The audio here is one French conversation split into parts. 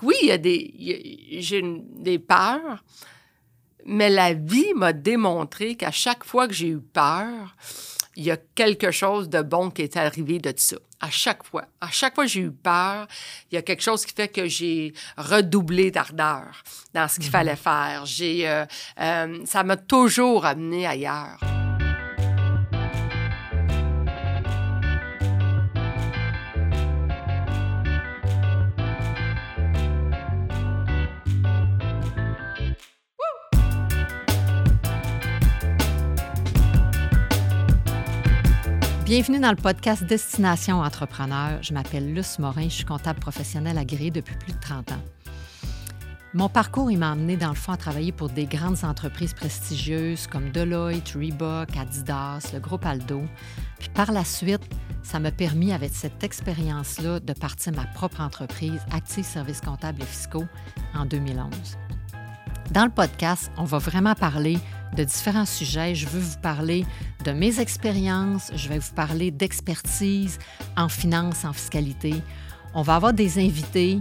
que oui, il y a des, j'ai des peurs, mais la vie m'a démontré qu'à chaque fois que j'ai eu peur, il y a quelque chose de bon qui est arrivé de ça. À chaque fois. À chaque fois que j'ai eu peur, il y a quelque chose qui fait que j'ai redoublé d'ardeur dans ce qu'il mhm. fallait faire. J'ai, euh, euh, ça m'a toujours amené ailleurs. Bienvenue dans le podcast Destination Entrepreneur. Je m'appelle Luce Morin, je suis comptable professionnel agréé depuis plus de 30 ans. Mon parcours, m'a amené dans le fond à travailler pour des grandes entreprises prestigieuses comme Deloitte, Reebok, Adidas, le groupe Aldo. Puis par la suite, ça m'a permis, avec cette expérience-là, de partir ma propre entreprise, Active Services comptables et fiscaux, en 2011. Dans le podcast, on va vraiment parler de différents sujets. Je veux vous parler de mes expériences, je vais vous parler d'expertise en finance, en fiscalité. On va avoir des invités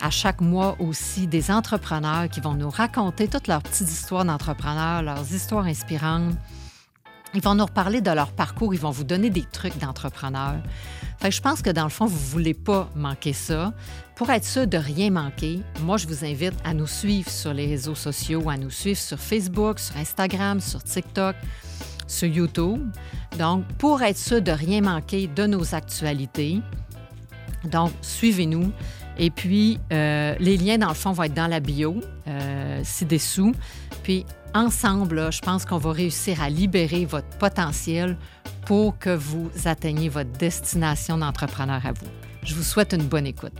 à chaque mois aussi, des entrepreneurs qui vont nous raconter toutes leurs petites histoires d'entrepreneurs, leurs histoires inspirantes. Ils vont nous reparler de leur parcours, ils vont vous donner des trucs d'entrepreneurs. Fait je pense que dans le fond, vous ne voulez pas manquer ça. Pour être sûr de rien manquer, moi, je vous invite à nous suivre sur les réseaux sociaux, à nous suivre sur Facebook, sur Instagram, sur TikTok, sur YouTube. Donc, pour être sûr de rien manquer de nos actualités, donc, suivez-nous. Et puis, euh, les liens, dans le fond, vont être dans la bio, euh, ci-dessous. Puis, ensemble, je pense qu'on va réussir à libérer votre potentiel pour que vous atteigniez votre destination d'entrepreneur à vous. Je vous souhaite une bonne écoute.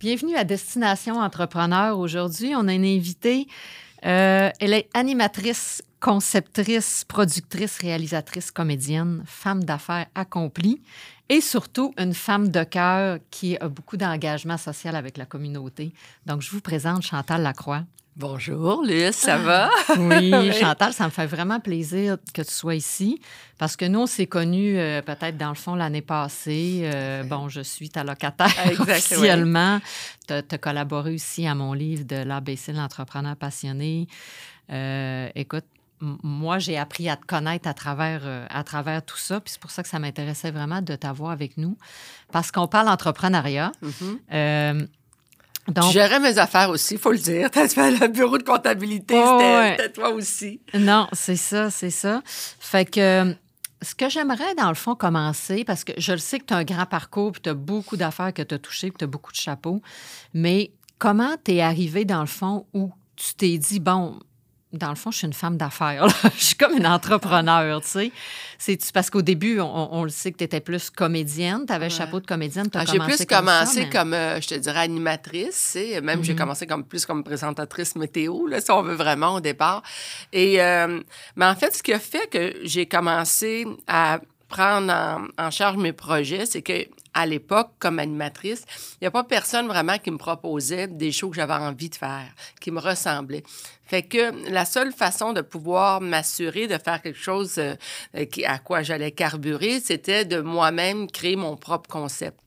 Bienvenue à Destination Entrepreneur. Aujourd'hui, on a une invitée. Euh, elle est animatrice, conceptrice, productrice, réalisatrice, comédienne, femme d'affaires accomplie et surtout une femme de cœur qui a beaucoup d'engagement social avec la communauté. Donc, je vous présente Chantal Lacroix. Bonjour, Luce, ça va? oui, Chantal, ça me fait vraiment plaisir que tu sois ici parce que nous, on s'est connus euh, peut-être dans le fond l'année passée. Euh, bon, je suis ta locataire officiellement. Tu as, collaboré aussi à mon livre de l'ABC, l'entrepreneur passionné. Euh, écoute, moi, j'ai appris à te connaître à travers, à travers tout ça. Puis c'est pour ça que ça m'intéressait vraiment de t'avoir avec nous. Parce qu'on parle entrepreneuriat. Mm-hmm. Donc, gérais mes affaires aussi, il faut le dire. Tu fait le bureau de comptabilité, c'était toi aussi. Non, c'est ça, c'est ça. Fait que ce que j'aimerais, dans le fond, commencer, parce que je le sais que tu as un grand parcours, puis tu as beaucoup d'affaires que tu as touchées, puis tu as beaucoup de chapeaux, mais comment tu es arrivé, dans le fond, où tu t'es dit, bon, dans le fond, je suis une femme d'affaires. je suis comme une entrepreneur, tu sais. C'est parce qu'au début, on, le sait que tu étais plus comédienne, tu avais le chapeau de comédienne. Ah, j'ai plus commencé comme, euh, je te dirais, animatrice. Même j'ai mhm. commencé comme plus comme présentatrice météo, là, si on veut vraiment au départ. Et, euh, mais en fait, ce qui a fait que j'ai commencé à prendre en, charge mes projets, c'est que à l'époque, comme animatrice, il n'y a pas personne vraiment qui me proposait des shows que j'avais envie de faire, qui me ressemblaient. Fait que la seule façon de pouvoir m'assurer de faire quelque chose euh, à quoi j'allais carburer, c'était de moi-même créer mon propre concept.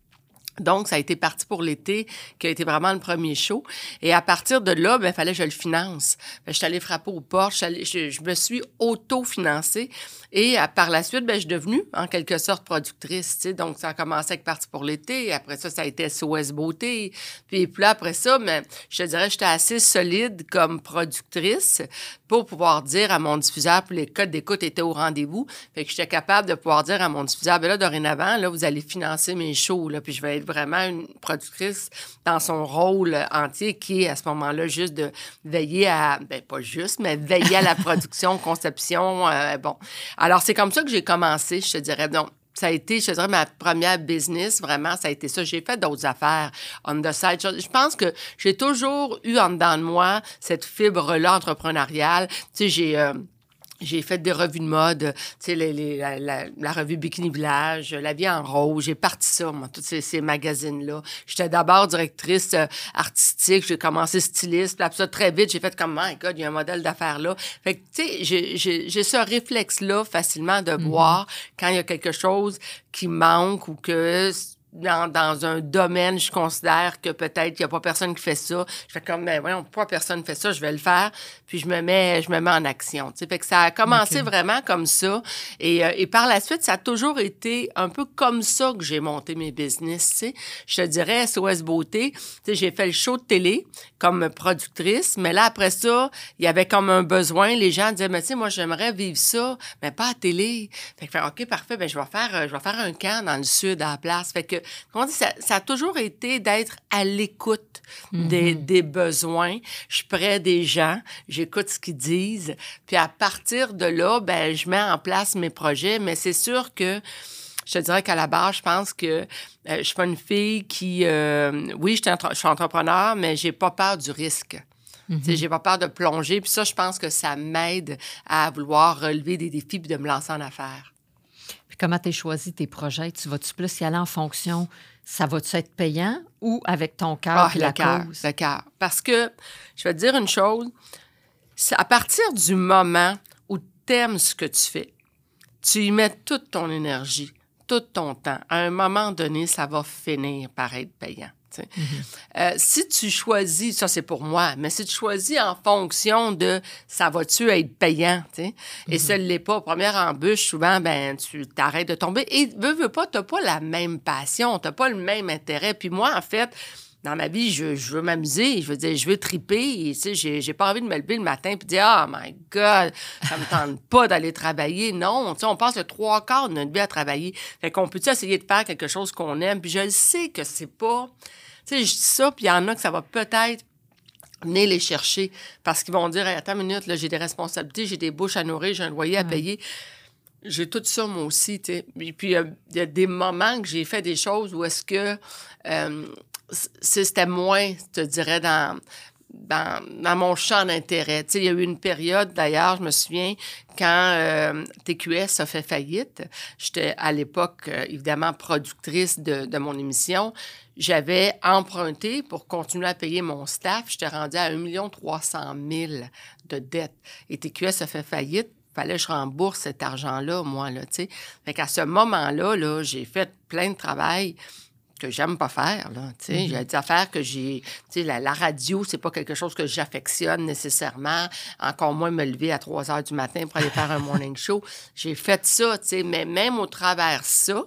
Donc, ça a été parti pour l'été, qui a été vraiment le premier show. Et à partir de là, il ben, fallait que je le finance. je suis allée frapper aux portes, je, je, me suis auto-financée. Et à, par la suite, ben, je suis devenue, en quelque sorte, productrice. Donc, ça a commencé avec Parti pour l'été. Après ça, ça a été SOS Beauté. Puis, puis là, après ça, mais ben, je te dirais, j'étais assez solide comme productrice pour pouvoir dire à mon diffuseur, puis les codes d'écoute étaient au rendez-vous. Fait que j'étais capable de pouvoir dire à mon diffuseur, ben là, dorénavant, là, vous allez financer mes shows, là, puis je vais être vraiment une productrice dans son rôle entier qui est à ce moment-là juste de veiller à, ben pas juste, mais veiller à la production, conception, euh, bon. Alors, c'est comme ça que j'ai commencé, je te dirais. Donc, ça a été, je dirais, ma première business, vraiment, ça a été ça. J'ai fait d'autres affaires on the side. Je, pense que j'ai toujours eu en dedans de moi cette fibre-là entrepreneuriale. Tu sais, j'ai... Euh, j'ai fait des revues de mode, tu sais, la, revue Bikini Village, La vie en rose. J'ai parti ça, moi, tous ces, magazines-là. J'étais d'abord directrice euh, artistique, j'ai commencé styliste, puis après ça, très vite, j'ai fait comme, my God, il y a un modèle d'affaires là. Fait que, tu sais, j'ai ce réflexe-là facilement de mm-hmm. voir quand il y a quelque chose qui manque ou que dans, dans, un domaine, je considère que peut-être qu'il n'y a pas personne qui fait ça. Je fais comme, ben voyons, pourquoi personne fait ça? Je vais le faire. Puis je me mets, je me mets en action. Tu sais, fait que ça a commencé vraiment comme ça. Et, euh, et, par la suite, ça a toujours été un peu comme ça que j'ai monté mes business. Tu sais. Je te dirais, SOS Beauté, tu sais, j'ai fait le show de télé comme productrice. Mais là, après ça, il y avait comme un besoin. Les gens disaient, mais tu sais, moi, j'aimerais vivre ça, mais pas à télé. Fait que, OK, parfait, ben je vais faire, euh, je vais faire un camp dans le sud à la place. Fait que, comment dit, ça, ça a toujours été d'être à l'écoute des, mm-hmm. des, besoins. Je suis près des gens, j'écoute ce qu'ils disent. Puis à partir de là, ben, je mets en place mes projets. Mais c'est sûr que je te dirais qu'à la base, je pense que euh, je suis pas une fille qui, euh, oui, je suis entrepreneur, mais j'ai pas peur du risque. Mm J'ai pas peur de plonger. Puis ça, je pense que ça m'aide à vouloir relever des défis puis de me lancer en affaires. Comment tu as choisi tes projets? Tu vas-tu plus y aller en fonction, ça va-tu être payant ou avec ton cœur ah, la cause? Le cœur. Parce que, je vais te dire une chose, à partir du moment où tu aimes ce que tu fais, tu y mets toute ton énergie, tout ton temps. À un moment donné, ça va finir par être payant. Mm-hmm. Euh, si tu choisis, ça c'est pour moi, mais si tu choisis en fonction de ça va-tu être payant, et mm-hmm. ce n'est pas, première embûche, souvent, ben tu t'arrêtes de tomber. Et veux, veux pas, tu n'as pas la même passion, tu n'as pas le même intérêt. Puis moi, en fait, dans ma vie, je, veux m'amuser, je veux dire, je veux triper. Tu sais, j'ai, pas envie de me lever le matin et dire Oh my God, ça me tente pas d'aller travailler. Non, tu sais, on passe le trois quarts de notre vie à travailler. Fait qu'on peut essayer de faire quelque chose qu'on aime? Puis je sais que c'est pas. Tu sais, je dis ça, puis il y en a que ça va peut-être venir les chercher parce qu'ils vont dire Attends une minute, là, j'ai des responsabilités, j'ai des bouches à nourrir, j'ai un loyer à payer. J'ai tout ça, moi aussi. tu sais. Et puis, il y, a des moments que j'ai fait des choses où est-ce que euh, c'était moins, je te dirais, dans, dans, mon champ d'intérêt. Tu sais, il y a eu une période, d'ailleurs, je me souviens, quand euh, TQS a fait faillite, j'étais à l'époque, euh, évidemment, productrice de, de mon émission. J'avais emprunté pour continuer à payer mon staff. J'étais rendue à 1 300 000 de dettes. Et TQS a fait faillite fallait que je rembourse cet argent-là, moi, là, tu sais. Fait qu'à ce moment-là, là, j'ai fait plein de travail que j'aime pas faire. Là. Mm-hmm. J'ai des affaires que j'ai... La, la, radio, c'est pas quelque chose que j'affectionne nécessairement. Encore moins me lever à 3 heures du matin pour aller faire un morning show. J'ai fait ça. Mais même au travers ça,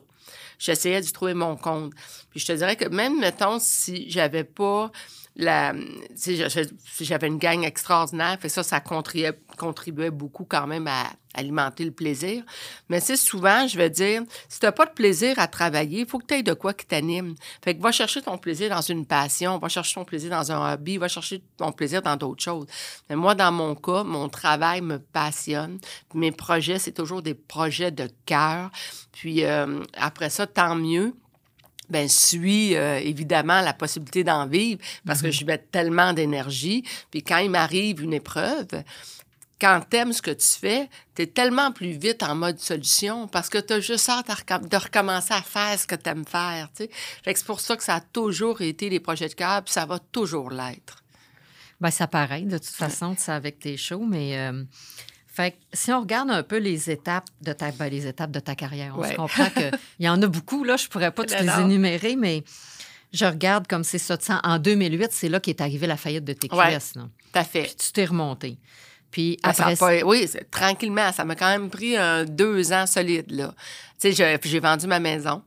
j'essayais de trouver mon compte. Puis je te dirais que même, mettons, si j'avais pas j'avais une gang extraordinaire, fait ça, ça contribuait, beaucoup quand même à alimenter le plaisir. Mais c'est souvent, je vais dire, si tu n'as pas de plaisir à travailler, il faut que tu aies de quoi qui t'anime. Fait que va chercher ton plaisir dans une passion, va chercher ton plaisir dans un hobby, va chercher ton plaisir dans d'autres choses. Mais moi, dans mon cas, mon travail me passionne. Mes projets, c'est toujours des projets de cœur. Puis euh, après ça, tant mieux ben suis euh, évidemment la possibilité d'en vivre parce que mhm. je mets tellement d'énergie. Puis quand il m'arrive une épreuve, quand tu aimes ce que tu fais, tu es tellement plus vite en mode solution parce que tu as juste hâte de recommencer à faire ce que tu aimes faire. c'est pour ça que ça a toujours été les projets de cœur, puis ça va toujours l'être. Bien, ça paraît, de toute façon, ça avec tes shows, mais euh, fait si on regarde un peu les étapes de ta, ben, les étapes de ta carrière, on se comprend qu'il y en a beaucoup, là, je pourrais pas toutes les énumérer, mais je regarde comme c'est ça. En 2008, c'est là qu'est arrivée la faillite de TQS. Ouais, tout à fait. Puis tu t'es remonté. Puis après... oui, tranquillement. Ça m'a quand même pris deux ans solides, là. Tu sais, j'ai vendu ma maison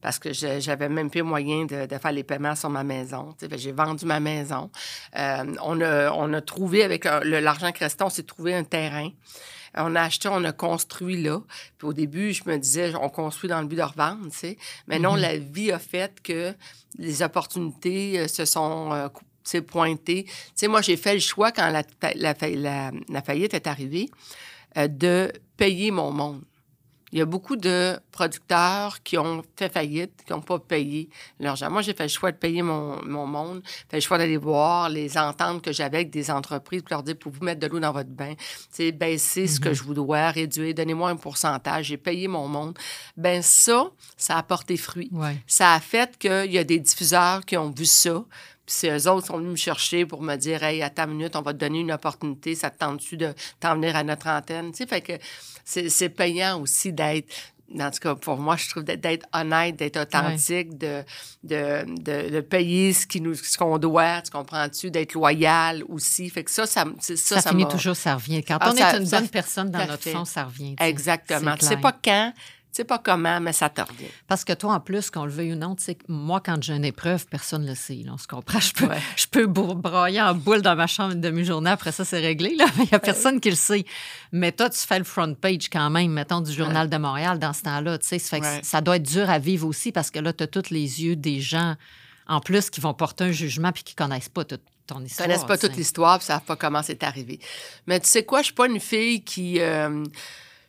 parce que j'avais même plus moyen de, faire les paiements sur ma maison. J'ai vendu ma maison. Euh, on, a, on a trouvé, avec l'argent qui restait, on s'est trouvé un terrain. On a acheté, on a construit là. Puis au début, je me disais, on construit dans le but de revendre, tu sais. Mais non, mm-hmm. la vie a fait que les opportunités euh, se sont euh, pointées. Tu sais, moi, j'ai fait le choix quand la, la, la faillite est arrivée de payer mon monde. Il y a beaucoup de producteurs qui ont fait faillite, qui n'ont pas payé leur argent. Moi, j'ai fait le choix de payer mon, mon monde, fait le choix d'aller voir les ententes que j'avais avec des entreprises pour leur dire pour vous mettre de l'eau dans votre bain, c'est baisser ce que mhm. je vous dois, réduire, donnez-moi un pourcentage, j'ai payé mon monde. Ben ça, ça a porté fruit. Ça a fait qu'il y a des diffuseurs qui ont vu ça, puis eux autres sont venus me chercher pour me dire Hey, à ta minute, on va te donner une opportunité, ça te tente-tu de t'en venir à notre antenne? Tu sais, fait que c'est payant aussi d'être en tout cas, pour moi, je trouve d'être honnête, d'être authentique, de, de, de, payer ce qu'on ce qu'on doit, tu comprends-tu, d'être loyal aussi. Fait que ça, ça, ça, ça, ça finit toujours, ça revient. Quand ah, on est une bonne personne dans notre fond, ça revient. Exactement. Tu sais pas quand, sais pas comment, mais ça te revient. Parce que toi, en plus, qu'on le veuille ou non, tu sais, moi, quand j'ai une épreuve, personne ne le sait. on se comprend. Je peux, je peux broyer en boule dans ma chambre une demi-journée. Après ça, c'est réglé. Là. Il n'y a personne qui le sait. Mais toi, tu fais le front page quand même, mettons, du Journal de Montréal dans ce temps-là. Tu sais, ça, ça doit être dur à vivre aussi parce que là, tu as tous les yeux des gens, en plus, qui vont porter un jugement puis qui ne connaissent pas toute ton histoire. Ils connaissent pas toute l'histoire ne savent pas comment c'est arrivé. Mais tu sais quoi, je suis pas une fille qui... Euh,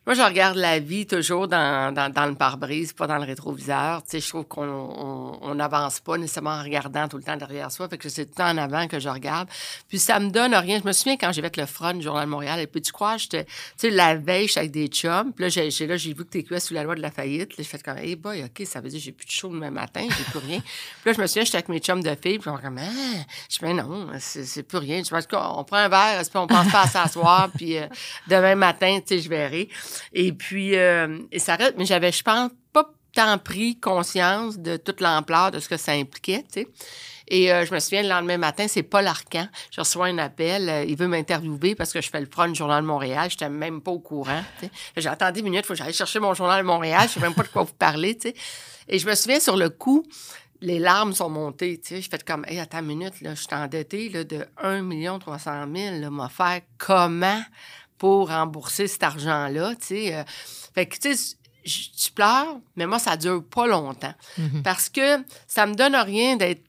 moi, je regarde la vie toujours dans, dans, dans le pare-brise, pas dans le rétroviseur. Tu sais, je trouve qu'on n'avance pas nécessairement en regardant tout le temps derrière soi. Fait que c'est tout le temps en avant que je regarde. Puis ça me donne rien. Je me souviens quand j'ai fait le front du Journal de Montréal. Et puis tu crois, j'étais, tu sais, la veille, j'étais avec des chums. Puis là, j'ai, là, j'ai vu que t'es sous la loi de la faillite. J'ai fait comme, hey boy, OK, ça veut dire que j'ai plus de chaud demain matin, j'ai plus rien. puis là, je me souviens, j'étais avec mes chums de filles. Puis on comme, ah, je dis, non, c'est, plus rien. Je on prend un verre, puis on pense pas à s'asseoir. puis euh, demain matin, tu sais, je verrai. Et puis, euh, et ça mais j'avais, je pense, pas tant pris conscience de toute l'ampleur de ce que ça impliquait. Et euh, je me souviens, le lendemain matin, c'est Paul Arcan. Je reçois un appel. Euh, il veut m'interviewer parce que je fais le front du Journal de Montréal. Je n'étais même pas au courant. J'ai attendu une minute, il faut que j'aille chercher mon Journal de Montréal. Je ne sais même pas de quoi vous parlez. sais. Et je me souviens, sur le coup, les larmes sont montées. Je fais comme, hey, attends une minute, je suis endettée de 1 300 000. M'a fait comment pour rembourser cet argent-là, tu sais. Euh, fait que, tu sais, tu pleures, mais moi, ça dure pas longtemps. Mm-hmm. Parce que ça me donne rien d'être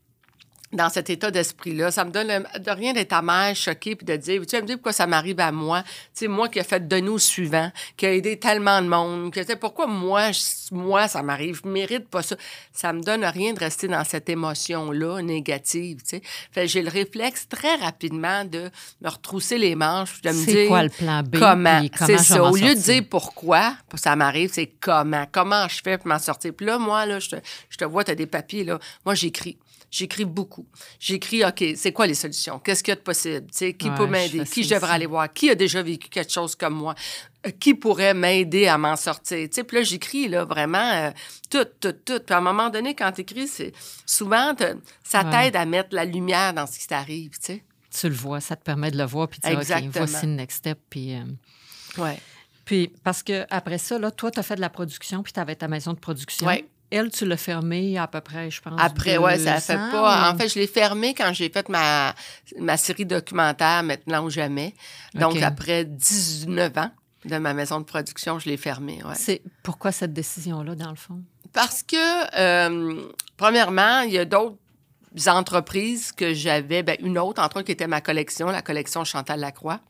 dans cet état d'esprit-là. Ça me donne de rien d'être amère, choquée, puis de dire, tu vas me dire pourquoi ça m'arrive à moi? Tu sais, moi qui ai fait de nous suivant, qui a aidé tellement de monde, que, tu sais, pourquoi moi, moi, ça m'arrive? Je mérite pas ça. Ça me donne rien de rester dans cette émotion-là négative, tu sais. Fait j'ai le réflexe très rapidement de me retrousser les manches, de me dire... quoi le plan B? Comment? C'est ça. Au lieu de dire pourquoi ça m'arrive, c'est comment? Comment je fais pour m'en sortir? Puis là, moi, là, je te, je te vois, tu as des papiers, là. Moi, j'écris. J'écris beaucoup. J'écris, OK, c'est quoi les solutions? Qu'est-ce qu'il y a de possible? qui peut m'aider? Qui je devrais aller voir? Qui a déjà vécu quelque chose comme moi? Euh, qui pourrait m'aider à m'en sortir? Puis là, j'écris là, vraiment euh, tout, tout, tout. Puis à un moment donné, quand tu écris, c'est souvent, ça t'aide à mettre la lumière dans ce qui t'arrive. Tu le vois, ça te permet de le voir, puis tu dis, OK, voici le next step. Puis, euh, ouais. Puis, parce que après ça, là, toi, tu as fait de la production, puis tu avais ta maison de production. Oui. Elle, tu l'as fermée à peu près, je pense. Après, oui, ça fait pas. En fait, je l'ai fermée quand j'ai fait ma, ma série documentaire Maintenant ou jamais. Donc, après 19 ans de ma maison de production, je l'ai fermée. Ouais. C'est pourquoi cette décision-là, dans le fond? Parce que, euh, premièrement, il y a d'autres entreprises que j'avais, ben, une autre, entre autres, qui était ma collection, la collection Chantal Lacroix.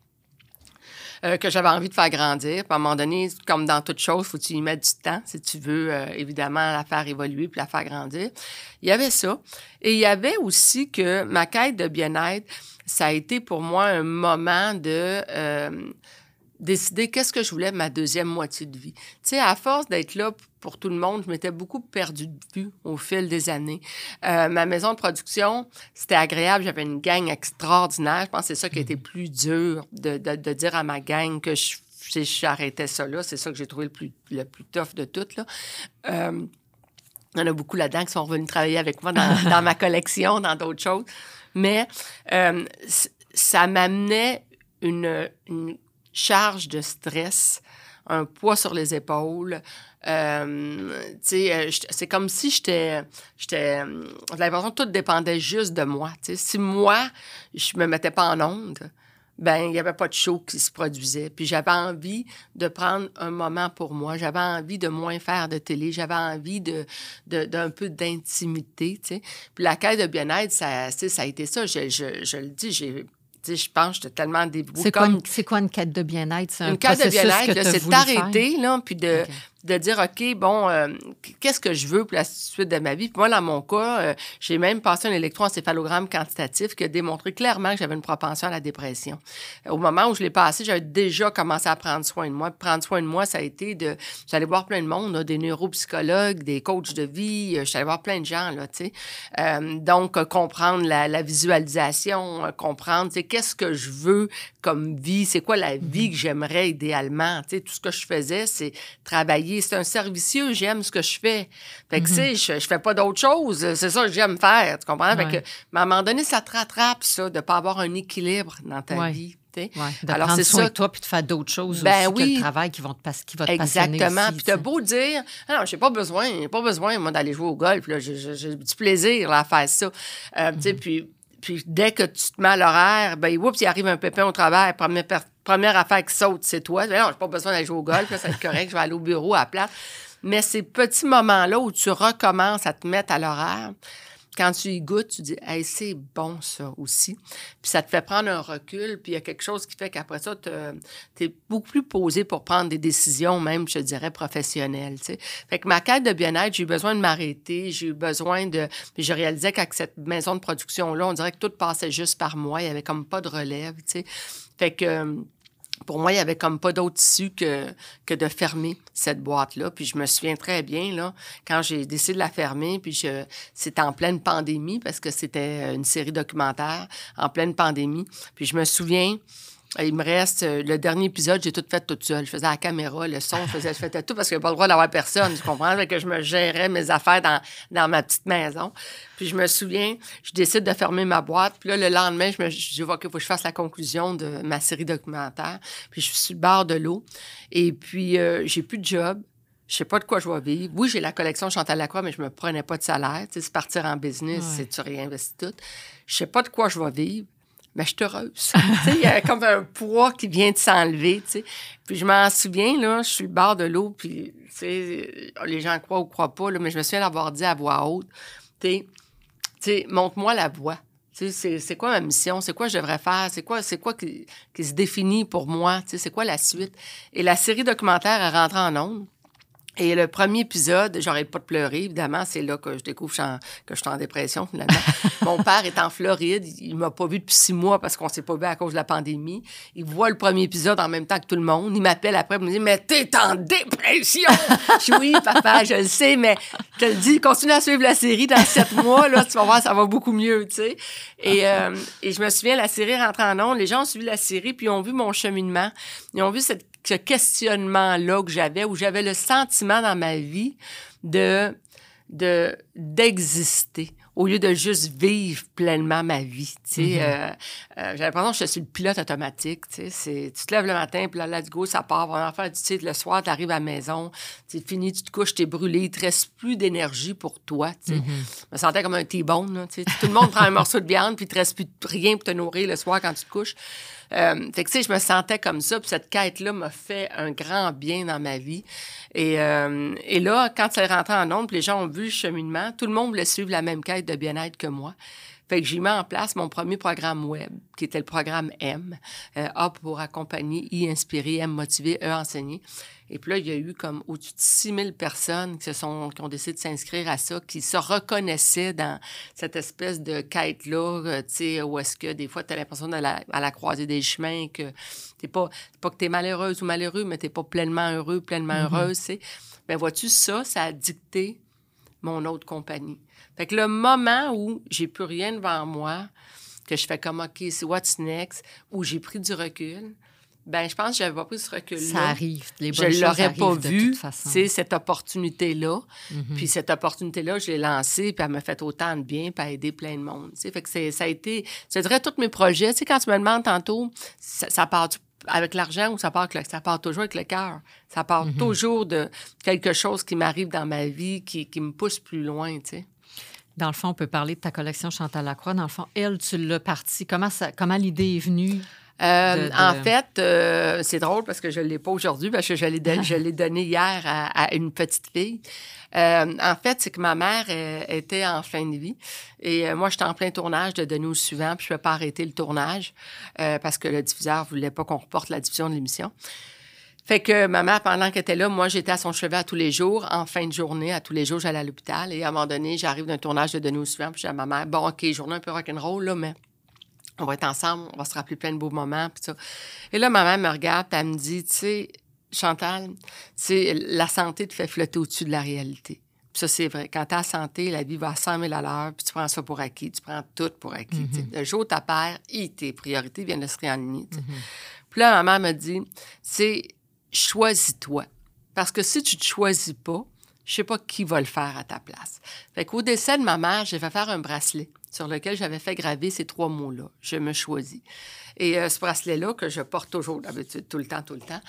Euh, que j'avais envie de faire grandir. Puis à un moment donné, comme dans toute chose, faut que tu y mettre du temps si tu veux euh, évidemment la faire évoluer puis la faire grandir. Il y avait ça. Et il y avait aussi que ma quête de bien-être, ça a été pour moi un moment de... Euh, décider qu'est-ce que je voulais ma deuxième moitié de vie. Tu sais, à force d'être là pour tout le monde, je m'étais beaucoup perdu de vue au fil des années. Euh, ma maison de production, c'était agréable. J'avais une gang extraordinaire. Je pense que c'est ça qui a été mhm. plus dur de, de, dire à ma gang que je, j'arrêtais ça là. C'est ça que j'ai trouvé le plus, le plus tough de tout. Là. Euh, il y en a beaucoup là-dedans qui sont revenus travailler avec moi dans, dans ma collection, dans d'autres choses. Mais euh, ça m'amenait une, une charge de stress, un poids sur les épaules. Euh, euh c'est comme si j'étais. j'étais J'avais l'impression que tout dépendait juste de moi. sais. Si moi, je me mettais pas en onde, ben il n'y avait pas de show qui se produisait. Puis j'avais envie de prendre un moment pour moi. J'avais envie de moins faire de télé. J'avais envie de, d'un peu d'intimité. Puis la quête de bien-être, ça, ça a été ça. Je, je, je le dis, j'ai je pense que j'étais tellement dévouée. C'est quoi, quoi, une quête de bien-être? Une quête de bien-être, c'est d'arrêter, là, puis de, de dire, OK, bon, euh, qu'est-ce que je veux pour la suite de ma vie? Puis moi, dans mon cas, euh, j'ai même passé un électroencéphalogramme quantitatif qui a démontré clairement que j'avais une propension à la dépression. Au moment où je l'ai passé, j'avais déjà commencé à prendre soin de moi. prendre soin de moi, ça a été de... J'allais voir plein de monde, des neuropsychologues, des coachs de vie, euh, j'allais voir plein de gens, là, tu sais. donc, comprendre la, la visualisation, comprendre, tu sais, qu'est-ce que je veux comme vie, c'est quoi la vie mm-hmm. que j'aimerais idéalement, tu sais. Tout ce que je faisais, c'est travailler C'est un servicieux, j'aime ce que je fais. Fait que, tu Mm-hmm. sais, je, je fais pas d'autre chose. C'est ça que j'aime faire, tu comprends? Fait que, mais à un moment donné, ça te rattrape, ça, de pas avoir un équilibre dans ta Ouais. vie. tu sais. Ouais, de Alors, c'est ça. de toi puis de faire d'autres choses Ben aussi que oui. le travail qui, vont te, qui va te passionner Exactement. aussi, Puis t'as beau dire, ah non, j'ai pas besoin, j'ai pas besoin, moi, d'aller jouer au golf. Là, j'ai, du plaisir là, à faire ça. Euh, Tu Mhm. sais, puis, puis dès que tu te mets à l'horaire, ben, oups, il arrive un pépin au travail. Première, première affaire qui saute, c'est toi. Ben non, j'ai pas besoin d'aller jouer au golf, ça va être correct, je vais aller au bureau à la place. Mais ces petits moments-là où tu recommences à te mettre à l'horaire, quand tu y goûtes, tu dis, hey, c'est bon ça aussi. Puis ça te fait prendre un recul, puis il y a quelque chose qui fait qu'après ça, tu es beaucoup plus posé pour prendre des décisions, même, je dirais, professionnelles. Fait que ma quête de bien-être, j'ai eu besoin de m'arrêter, j'ai eu besoin de. Puis je réalisais qu'avec cette maison de production-là, on dirait que tout passait juste par moi, il y avait comme pas de relève, tu sais. Fait que. Pour moi, il n'y avait comme pas d'autre issue que, de fermer cette boîte-là. Puis je me souviens très bien, là, quand j'ai décidé de la fermer, puis c'était en pleine pandémie, parce que c'était une série documentaire en pleine pandémie. Puis je me souviens, il me reste euh, le dernier épisode, j'ai tout fait toute seule. Je faisais la caméra, le son, je faisais, je faisais tout parce qu'il n'y a pas le droit d'avoir personne, tu comprends? Que je me gérais mes affaires dans, dans ma petite maison. Puis je me souviens, je décide de fermer ma boîte. Puis là, le lendemain, je me je dis, OK, il faut que je fasse la conclusion de ma série documentaire. Puis je suis sur le bord de l'eau. Et puis, euh, j'ai plus de job. Je sais pas de quoi je vais vivre. Oui, j'ai la collection Chantal Lacroix, mais je me prenais pas de salaire. Tu sais, c'est partir en business, Ouais. c'est tu réinvestis tout. Je sais pas de quoi je vais vivre, mais je suis heureuse. il y a comme un poids qui vient de s'enlever. Puis je m'en souviens, là, je suis le bord de l'eau, puis, sais, les gens croient ou croient pas, mais je me souviens d'avoir dit à voix haute, montre-moi la voie. Tu sais, c'est, quoi ma mission? C'est quoi je devrais faire? C'est quoi, quoi qui, se définit pour moi? C'est quoi la suite? Et la série documentaire est rentrée en ondes. Et le premier épisode, j'arrête pas de pleurer, évidemment. C'est là que je découvre que je suis en- dépression, finalement. Mon père est en Floride. Il m'a pas vu depuis six mois parce qu'on s'est pas vu à cause de la pandémie. Il voit le premier épisode en même temps que tout le monde. Il m'appelle après pour me dire Mais t'es en dépression! je dis Oui, papa, je le sais, mais je te le dis, continue à suivre la série dans sept mois, là, tu vas voir, ça va beaucoup mieux, tu sais. Et, euh, et je me souviens, la série rentre en ondes. Les gens ont suivi la série, puis ils ont vu mon cheminement. Ils ont vu cette ce questionnement-là que j'avais, où j'avais le sentiment dans ma vie de de d'exister au lieu de juste vivre pleinement ma vie. Tu sais, euh, euh, j'avais l'impression que je suis le pilote automatique. Tu sais, c'est, tu te lèves le matin, puis là, let's go, ça part. On va en faire, tu sais, le soir, tu arrives à la maison, c'est fini, tu te couches, t'es brûlé, il te reste plus d'énergie pour toi. Tu sais. Je me sentais comme un T-bone. Tout le monde prend un morceau de viande, puis il te reste plus rien pour te nourrir le soir quand tu te couches. Euh, fait que, tu sais, je me sentais comme ça, puis cette quête-là m'a fait un grand bien dans ma vie. Et, euh, là, quand c'est rentré en nombre, les gens ont vu le cheminement, tout le monde voulait suivre la même quête de bien-être que moi. Fait que j'ai mis en place mon premier programme web, qui était le programme M. Euh, A pour accompagner, I inspirer, M motiver, E enseigner. Et puis là, il y a eu comme au-dessus de 6 000 personnes qui, se sont, qui ont décidé de s'inscrire à ça, qui se reconnaissaient dans cette espèce de quête-là, euh, tu sais, où est-ce que des fois, tu as l'impression d'aller à, à la croisée des chemins, que t'es pas, pas que tu es malheureuse ou malheureux, mais tu pas pleinement heureux, pleinement heureuse, tu sais. Ben vois-tu, ça, ça a dicté mon autre compagnie. Fait que le moment où j'ai plus rien devant moi, que je fais comme, OK, c'est what's next, où j'ai pris du recul, ben je pense que j'avais pas pris ce recul-là. Ça arrive. Les Je choses l'aurais pas vu, c'est cette opportunité-là. Mhm. Puis cette opportunité-là, je l'ai lancée, puis elle m'a fait autant de bien, puis elle a aidé plein de monde. tu sais. Fait que ça a été, je dirais, tous mes projets. Tu sais, quand tu me demandes tantôt, ça, ça part avec l'argent ou ça part, avec le- ça part toujours avec le cœur? Ça part Mhm. toujours de quelque chose qui m'arrive dans ma vie, qui, qui me pousse plus loin, tu sais. Dans le fond, on peut parler de ta collection Chantal Lacroix. Dans le fond, elle, tu l'as partie. Comment, ça, comment l'idée est venue? Euh, de- de- En fait, euh, c'est drôle parce que je ne l'ai pas aujourd'hui, parce que je l'ai don- je l'ai donné hier à, à une petite fille. Euh, en fait, c'est que ma mère était en fin de vie et moi, j'étais en plein tournage de Denis au suivant, puis je ne pouvais pas arrêter le tournage parce que le diffuseur ne voulait pas qu'on reporte la diffusion de l'émission. Fait que ma mère, pendant qu'elle était là, moi, j'étais à son chevet à tous les jours. En fin de journée, à tous les jours, j'allais à l'hôpital. Et à un moment donné, j'arrive d'un tournage de Denis au suivant, puis je dis à ma mère, bon, OK, journée un peu rock'n'roll, là, mais on va être ensemble, on va se rappeler plein de beaux moments, puis ça. Et là, ma mère me regarde, puis elle me dit, tu sais, Chantal, la santé te fait flotter au-dessus de la réalité. Puis ça, c'est vrai. Quand tu as santé, la vie va à 100 000 à l'heure, puis tu prends ça pour acquis, tu prends tout pour acquis. sais. Le jour où tu perds, hi, tes priorités viennent de se réaligner. tu sais. Puis là, ma mère me dit, sais, choisis-toi. Parce que si tu te choisis pas, je sais pas qui va le faire à ta place. Fait qu'au décès de ma mère, j'ai fait faire un bracelet sur lequel j'avais fait graver ces trois mots-là. Je me choisis. Et euh, ce bracelet-là, que je porte toujours d'habitude, tout le temps, tout le temps,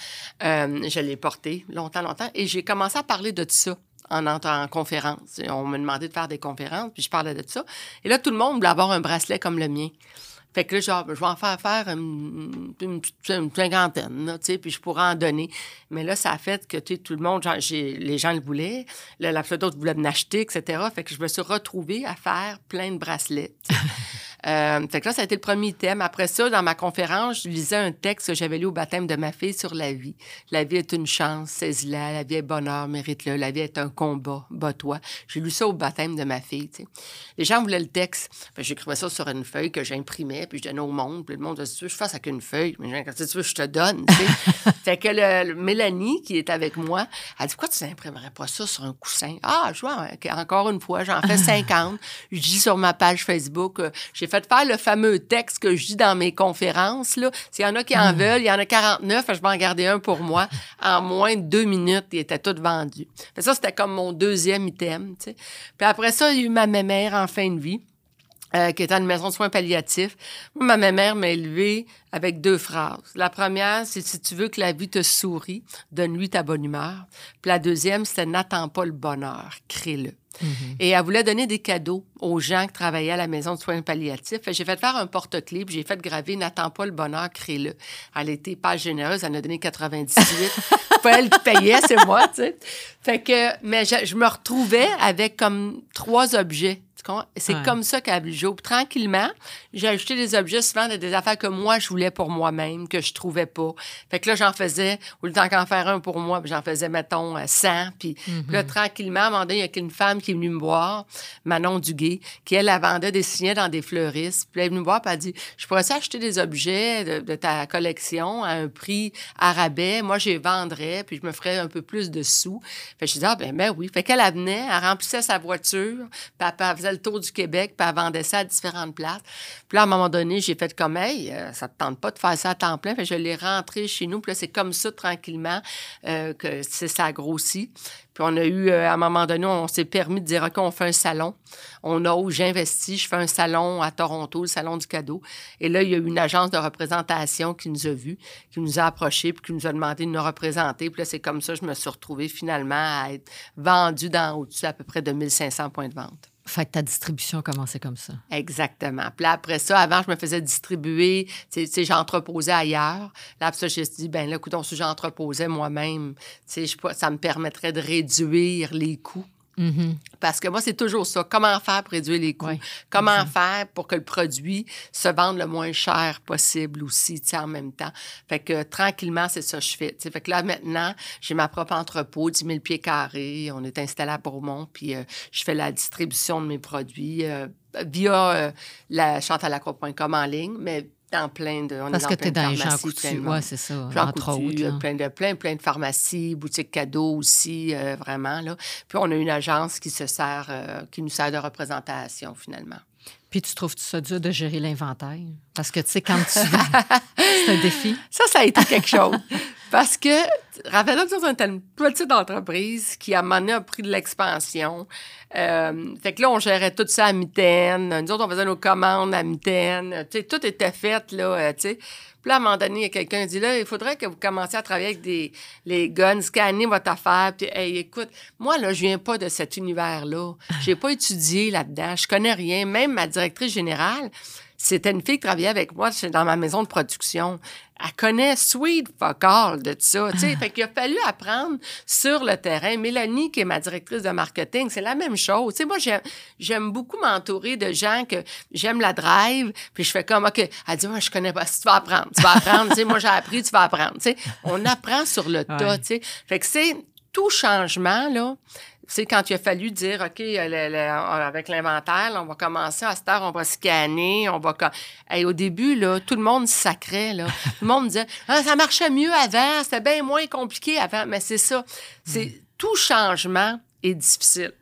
euh, je l'ai porté longtemps, longtemps. Et j'ai commencé à parler de ça en entrant en conférence. on me demandait de faire des conférences, puis je parlais de ça. Et là, tout le monde voulait avoir un bracelet comme le mien. Fait que là, genre, je vais en faire faire une, cinquantaine, tu sais, puis je pourrais en donner. Mais là, ça a fait que, tu sais, tout le monde, genre, les gens le voulaient. Là, la plupart d'autres voulaient m'acheter, etc. Fait que je me suis retrouvée à faire plein de bracelets. Euh, fait que là, ça a été le premier thème. Après ça, dans ma conférence, je lisais un texte que j'avais lu au baptême de ma fille sur la vie. La vie est une chance, saisis-la. La vie est bonheur, mérite-le. La vie est un combat, bats-toi. J'ai lu ça au baptême de ma fille, tu sais. Les gens voulaient le texte. J'écrivais ça sur une feuille que j'imprimais, puis je donnais au monde. Puis le monde disait, tu veux je fasse avec une feuille? Mais quand tu veux, je te donne, tu sais. fait que le, Mélanie, qui est avec moi, elle dit, pourquoi tu n'imprimerais pas ça sur un coussin? Ah, je vois, encore une fois, j'en fais 50. je dis sur ma page Facebook, euh, j'ai fait faire le fameux texte que je dis dans mes conférences. S'il y en a qui en hmm. veulent, il y en a 49, je vais en garder un pour moi. En moins de deux minutes, il était tout vendu. ça, c'était comme mon deuxième item. Puis après ça, il y a eu ma mère en fin de vie. Euh, qui était une maison de soins palliatifs. Moi, ma mère m'a élevée avec deux phrases. La première, c'est si tu veux que la vie te sourit, donne-lui ta bonne humeur. Puis la deuxième, c'était n'attends pas le bonheur, crée-le. Mm-hmm. Et elle voulait donner des cadeaux aux gens qui travaillaient à la maison de soins palliatifs. J'ai fait faire un porte-clés, j'ai fait graver N'attends pas le bonheur, crée-le. Elle était pas généreuse, elle en a donné 98. pas elle qui payait, c'est moi, tu sais. Fait que, mais je, me retrouvais avec comme trois objets c'est comme ça qu'à Joe. Tranquillement, j'ai ajouté des objets souvent des affaires que moi, je voulais pour moi-même, que je trouvais pas. Fait que là, j'en faisais, au lieu d'en faire un pour moi, j'en faisais, mettons, 100. Euh, puis, là, mhm. tranquillement, à un moment donné, il y a une femme qui est venue me voir, Manon Duguay, qui, elle, elle vendait des signets dans des fleuristes. Puis elle est venue me voir, puis elle a dit, je pourrais acheter des objets de, ta collection à un prix arabais? Moi, je les vendrais, puis je me ferais un peu plus de sous. Fait que je dis, ah, ben, ben oui. Fait qu'elle venait, elle remplissait sa voiture, puis elle faisait le tour du Québec, puis elle vendait ça à différentes places. Puis là, à un moment donné, j'ai fait comme, hey, euh, ça te tente pas de faire ça à temps plein? Fait je l'ai rentré chez nous. Puis là, c'est comme ça, tranquillement, euh, que ça a grossi. Puis on a eu, euh, à un moment donné, on s'est permis de dire, OK, on fait un salon. On a j'investis, je fais un salon à Toronto, le salon du cadeau. Et là, il y a eu une agence de représentation qui nous a vus, qui nous a approchés, puis qui nous a demandé de nous représenter. Puis là, c'est comme ça je me suis retrouvée finalement à être vendue dans au-dessus à peu près de 1500 points de vente. Fait que ta distribution a commencé comme ça. Exactement. Puis là, après ça, avant, je me faisais distribuer, tu sais, j'entreposais ailleurs. Là, après ça, je me dit, ben là, écoute, si j'entreposais moi-même, tu sais, ça me permettrait de réduire les coûts. Mm-hmm. Parce que moi, c'est toujours ça. Comment faire pour réduire les coûts? Comment faire pour que le produit se vende le moins cher possible aussi, en même temps? Fait que tranquillement, c'est ça que je fais. Fait que là, maintenant, j'ai ma propre entrepôt, 10 000 pieds carrés. On est installé à Beaumont, puis euh, je fais la distribution de mes produits euh, via euh, la chantalacroix.com en ligne, mais dans plein de. On Parce que tu es dans les gens coutus, oui, c'est ça. entre autres, plein de, plein, plein de pharmacies, boutiques cadeaux aussi, euh, vraiment. Là. Puis on a une agence qui se sert, euh, qui nous sert de représentation finalement. Puis tu trouves ça dur de gérer l'inventaire? Parce que tu sais, quand tu c'est un défi. Ça, ça a été quelque chose. Parce que Raphaël, c'est une petite entreprise qui, à un moment donné, a pris de l'expansion. Euh, fait que là, on gérait tout ça à mitaine. Nous autres, on faisait nos commandes à mitaine. Tu sais, tout était fait, là, euh, tu sais. Puis là, à un moment donné, il y a quelqu'un qui dit, là, il faudrait que vous commenciez à travailler avec des, les guns, scanner votre affaire. Puis, hey, écoute, moi, là, je viens pas de cet univers-là. J'ai pas étudié là-dedans. Je connais rien. Même ma directrice générale, c'était une fille qui travaillait avec moi dans ma maison de production. Elle connaît sweet fuck all de ça. Sais, fait qu'il a fallu apprendre sur le terrain. Mélanie, qui est ma directrice de marketing, c'est la même chose. Sais, moi, j'aime beaucoup m'entourer de gens que j'aime la drive. Puis je fais comme, OK, elle dit, moi, je connais pas. Si tu vas apprendre, tu vas apprendre. sais, moi, j'ai appris, tu vas apprendre. Sais, on apprend sur le tas. Sais, fait que c'est tout changement, là c'est quand il a fallu dire, OK, avec l'inventaire, on va commencer à cette heure, on va scanner, on va... Et au début, là, tout le monde sacrait, là. tout le monde disait, ah, ça marchait mieux avant, c'était bien moins compliqué avant. Mais c'est ça. C'est Tout changement est difficile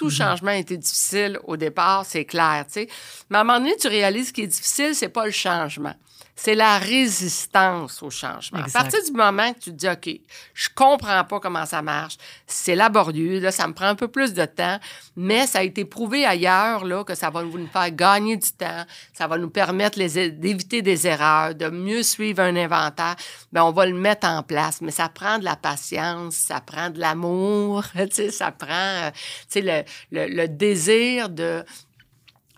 tout Mhm. changement été difficile au départ, c'est clair, tu sais. Mais à un moment donné, tu réalises ce qui est difficile, c'est pas le changement. C'est la résistance au changement. Exact. À partir du moment que tu te dis, OK, je comprends pas comment ça marche, c'est laborieux, là, ça me prend un peu plus de temps, mais ça a été prouvé ailleurs là, que ça va nous faire gagner du temps, ça va nous permettre les- d'éviter des erreurs, de mieux suivre un inventaire. Bien, on va le mettre en place, mais ça prend de la patience, ça prend de l'amour, tu sais, ça prend euh, tu sais, le, le- le désir de,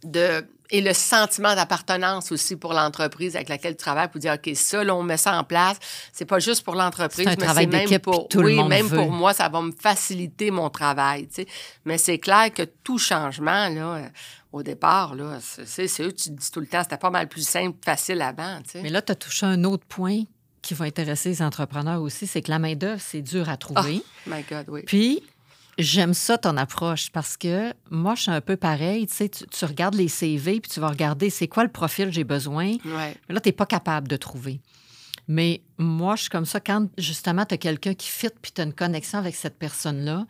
de et le sentiment d'appartenance aussi pour l'entreprise avec laquelle tu travailles pour dire OK ça là, on met ça en place c'est pas juste pour l'entreprise mais c'est même pour tout le oui monde même veut. pour moi ça va me faciliter mon travail tu sais mais c'est clair que tout changement là euh, au départ là c'est c'est eux tu te dis tout le temps c'était pas mal plus simple facile avant tu sais Mais là, tu as touché un autre point qui va intéresser les entrepreneurs aussi, c'est que la main-d'œuvre, c'est dur à trouver. my God oui Puis, j'aime ça ton approche parce que moi, je suis un peu pareil. Tu sais, tu, tu regardes les CV puis tu vas regarder c'est quoi le profil que j'ai besoin. ouais Mais là, tu n'es pas capable de trouver. Mais moi, je suis comme ça quand justement tu as quelqu'un qui fit puis tu as une connexion avec cette personne-là,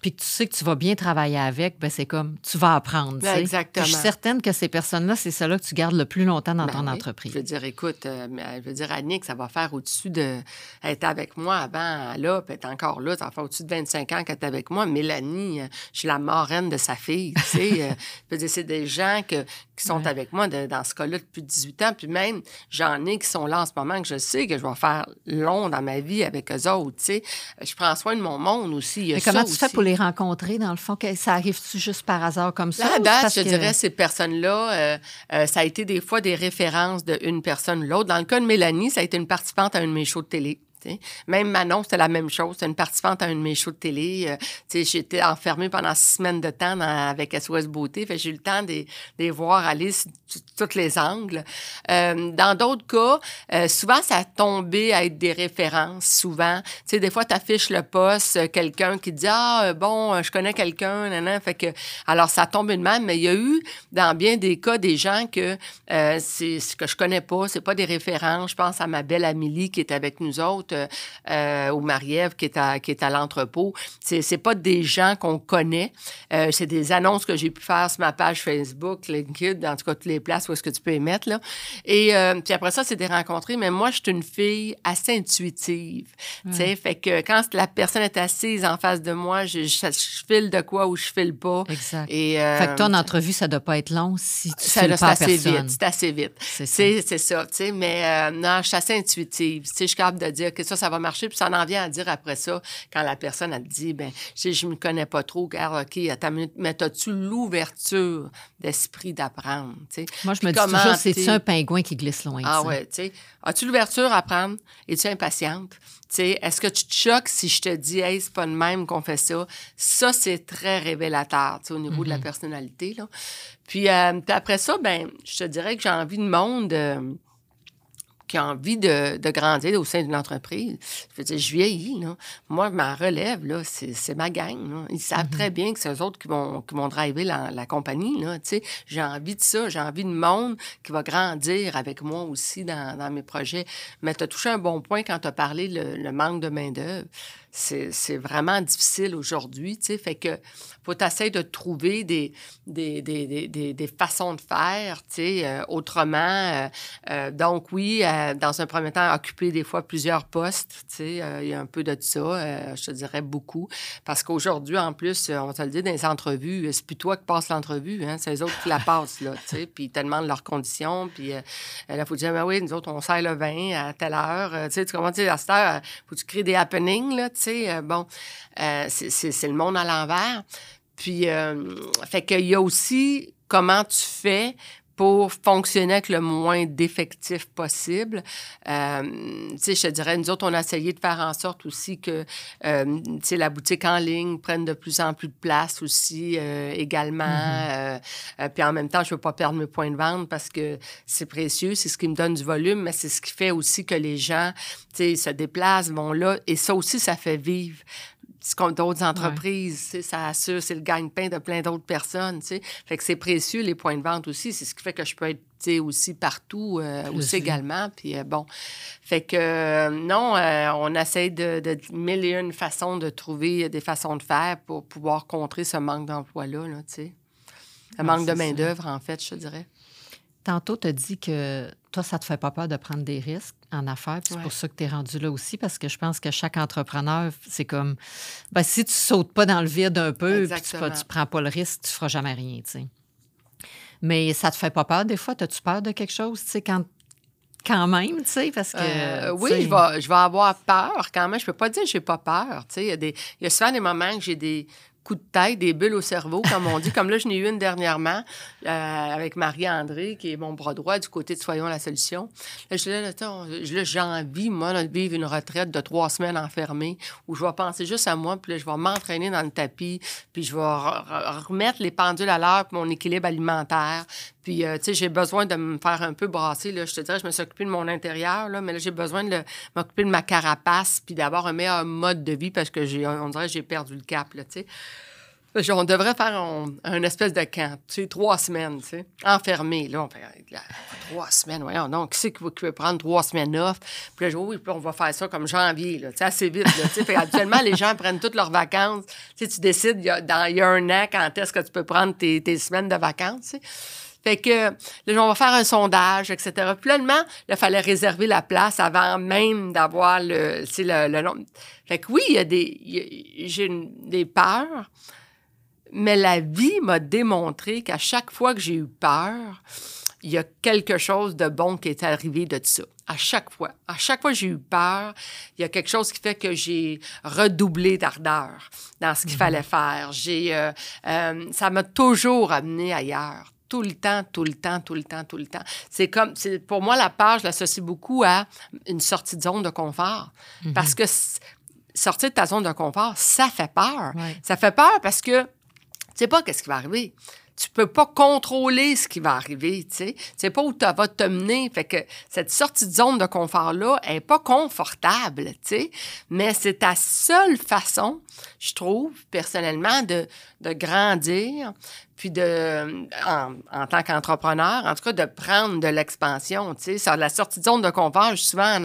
puis que tu sais que tu vas bien travailler avec, ben c'est comme tu vas apprendre. Ben, exactement. Puis Je suis certaine que ces personnes-là, c'est celles-là que tu gardes le plus longtemps dans Ben ton oui. entreprise. Je veux dire, écoute, euh, mais, je veux dire, Annick, ça va faire au-dessus de. Elle était avec moi avant, là, puis elle est encore là. Ça va faire au-dessus de 25 ans qu'elle est avec moi. Mélanie, euh, je suis la marraine de sa fille. Tu sais, euh, je veux dire, c'est des gens que, qui sont Ouais. avec moi de- dans ce cas-là depuis 18 ans. Puis même, j'en ai qui sont là en ce moment que je sais que je vais faire long dans ma vie avec eux autres. Tu sais, je prends soin de mon monde aussi. Mais comment tu fais aussi. pour les rencontrer, dans le fond? Que ça arrive-tu juste par hasard comme ça? Là, date, je que- dirais, ces personnes-là, euh, euh, ça a été des fois des références d'une personne ou l'autre. Dans le cas de Mélanie, ça a été une participante à un de mes shows de télé. Même Manon, c'était la même chose. C'était une participante à un de mes shows de télé. Euh, J'étais enfermée pendant six semaines de temps avec SOS Beauté. J'ai eu le temps de de les voir aller sur tous les angles. Euh, dans d'autres cas, euh, souvent, ça a tombé à être des références, souvent. Des fois, tu affiches le poste, quelqu'un qui dit Ah, bon, je connais quelqu'un, alors, ça tombe une même, mais il y a eu, dans bien des cas, des gens que c'est ce que je connais pas, c'est pas des références. Je pense à ma belle Amélie qui est avec nous autres, euh, euh, ou Marie-Ève qui est à, qui est à l'entrepôt. C'est, c'est pas des gens qu'on connaît. Euh, c'est des annonces que j'ai pu faire sur ma page Facebook, LinkedIn, en tout cas, toutes les places où est-ce que tu peux émettre, là. Et euh, puis après ça, c'est des. Mais moi, je suis une fille assez intuitive. Tu sais, fait que quand la personne est assise en face de moi, je, je, je file de quoi ou je file pas. Exact. Et, Fait que ton entrevue, ça doit pas être long si tu ça, files là, c'est pas à assez personne. vite. C'est assez vite. C'est ça. C'est c'est ça, tu sais. Mais non, je suis assez intuitive. Tu sais, je suis capable de dire que ça, ça va marcher. Puis ça en vient à dire après ça, quand la personne, elle te dit, ben, je je me connais pas trop, car, OK, mais as-tu l'ouverture d'esprit d'apprendre? Moi, je me dis toujours, c'est-tu t'es- un pingouin qui glisse loin? Ah ouais, tu sais. As-tu l'ouverture à apprendre? Es-tu impatiente? Est-ce que tu te choques si je te dis, hey, c'est pas de même qu'on fait ça? Ça, c'est très révélateur, au niveau de la personnalité, là. Puis, euh, puis après ça, ben, je te dirais que j'ai envie de monde euh, qui a envie de, de grandir au sein d'une entreprise. Je veux dire, je vieillis, là. Moi, ma relève, là, c'est c'est ma gang, là. Ils savent très bien que c'est eux autres qui vont, qui vont driver la, la compagnie, là, tu sais. J'ai envie de ça. J'ai envie de monde qui va grandir avec moi aussi dans, dans mes projets. Mais tu as touché un bon point quand tu as parlé le, le manque de main-d'œuvre. C'est vraiment difficile aujourd'hui, tu sais. Fait que faut t'essayer de trouver des, des, des, des, des, façons de faire, tu sais, euh, autrement. Euh, euh, donc, oui, dans un premier temps, occuper des fois plusieurs postes, tu sais, il y a un peu de ça, je te dirais beaucoup. Parce qu'aujourd'hui, en plus, on te le dit, dans les entrevues, c'est plus toi qui passes l'entrevue, hein, c'est les autres qui la passent, là, tu sais, puis ils te demandent leurs conditions, puis là, il faut dire, ben oui, nous autres, on sert le vin à telle heure, tu sais, tu comprends, tu sais, à cette heure, faut tu créer des happenings, là, tu euh, bon, euh, c'est le monde à l'envers. Puis, euh, fait qu'il y a aussi comment tu fais pour fonctionner avec le moins d'effectifs possible. Euh, je te dirais, nous autres, on a essayé de faire en sorte aussi que, euh, la boutique en ligne prenne de plus en plus de place aussi euh, également. Euh, euh, puis en même temps, je veux pas perdre mes points de vente parce que c'est précieux, c'est ce qui me donne du volume, mais c'est ce qui fait aussi que les gens, se déplacent, vont là. Et ça aussi, ça fait vivre d'autres entreprises, tu sais, ça assure, c'est le gagne-pain de plein d'autres personnes, tu sais. Fait que c'est précieux, les points de vente aussi. C'est ce qui fait que je peux être tu sais, aussi partout, aussi également. Puis bon, fait que non, on essaie de, de mille et une façons de trouver des façons de faire pour pouvoir contrer ce manque d'emploi-là, là, tu sais. Un manque de main-d'œuvre, en fait, je dirais. Tantôt, tu as dit que toi, ça te fait pas peur de prendre des risques en affaires. C'est pour ça que tu es rendu là aussi, parce que je pense que chaque entrepreneur, c'est comme ben, si tu sautes pas dans le vide un peu, puis tu, prends pas le risque, tu feras jamais rien. sais. Mais ça te fait pas peur des fois? As-tu peur de quelque chose, tu sais, quand quand même, tu sais, parce que... Euh, oui, je vais, je vais avoir peur quand même. Je peux pas dire que j'ai pas peur, tu sais. Il y, il y a souvent des moments que j'ai des, coup de tête, des bulles au cerveau, comme on dit. comme là, je n'ai eu une dernièrement euh, avec Marie-André, qui est mon bras droit du côté de Soyons la solution. Là, je là, j'ai envie, moi, de vivre une retraite de trois semaines enfermée où je vais penser juste à moi, puis là, je vais m'entraîner dans le tapis, puis je vais remettre les pendules à l'heure mon équilibre alimentaire. Puis, euh, tu sais, j'ai besoin de me faire un peu brasser. Là. Je te dirais, je me suis occupée de mon intérieur, là, mais là, j'ai besoin de m'occuper de ma carapace, puis d'avoir un meilleur mode de vie parce que j'ai, on dirait j'ai perdu le cap, tu sais. On devrait faire un, espèce de camp, tu trois semaines, tu sais, enfermé. Là, on fait trois semaines, voyons donc, qui c'est qui veut prendre trois semaines off? Puis là, oui, puis on va faire ça comme janvier, là, tu sais, assez vite, là, tu les gens prennent toutes leurs vacances. Tu tu décides, il y, a, dans, il y a un an, quand est-ce que tu peux prendre tes, semaines de vacances, tu sais. Fait que là, on va faire un sondage, etc. Finalement, il fallait réserver la place avant même d'avoir le, le. Fait que oui, il y a des, j'ai des peurs, mais la vie m'a démontré qu'à chaque fois que j'ai eu peur, il y a quelque chose de bon qui est arrivé de ça. À chaque fois. À chaque fois que j'ai eu peur, il y a quelque chose qui fait que j'ai redoublé d'ardeur dans ce qu'il mhm. fallait faire. J'ai, euh, euh, ça m'a toujours amené ailleurs. Tout le temps, tout le temps, tout le temps, tout le temps. C'est comme, c'est, pour moi, la peur, je l'associe beaucoup à une sortie de zone de confort. Mhm. Parce que sortir de ta zone de confort, ça fait peur. Ça fait peur parce que sais pas qu'est-ce qui va arriver. Tu peux pas contrôler ce qui va arriver, tu sais. Tu sais pas où tu vas te mener. Fait que cette sortie de zone de confort-là est pas confortable, tu sais. Mais c'est ta seule façon, je trouve, personnellement, de, de grandir, puis de, en, tant qu'entrepreneur, en tout cas, de prendre de l'expansion, tu sais. La sortie de zone de confort, souvent,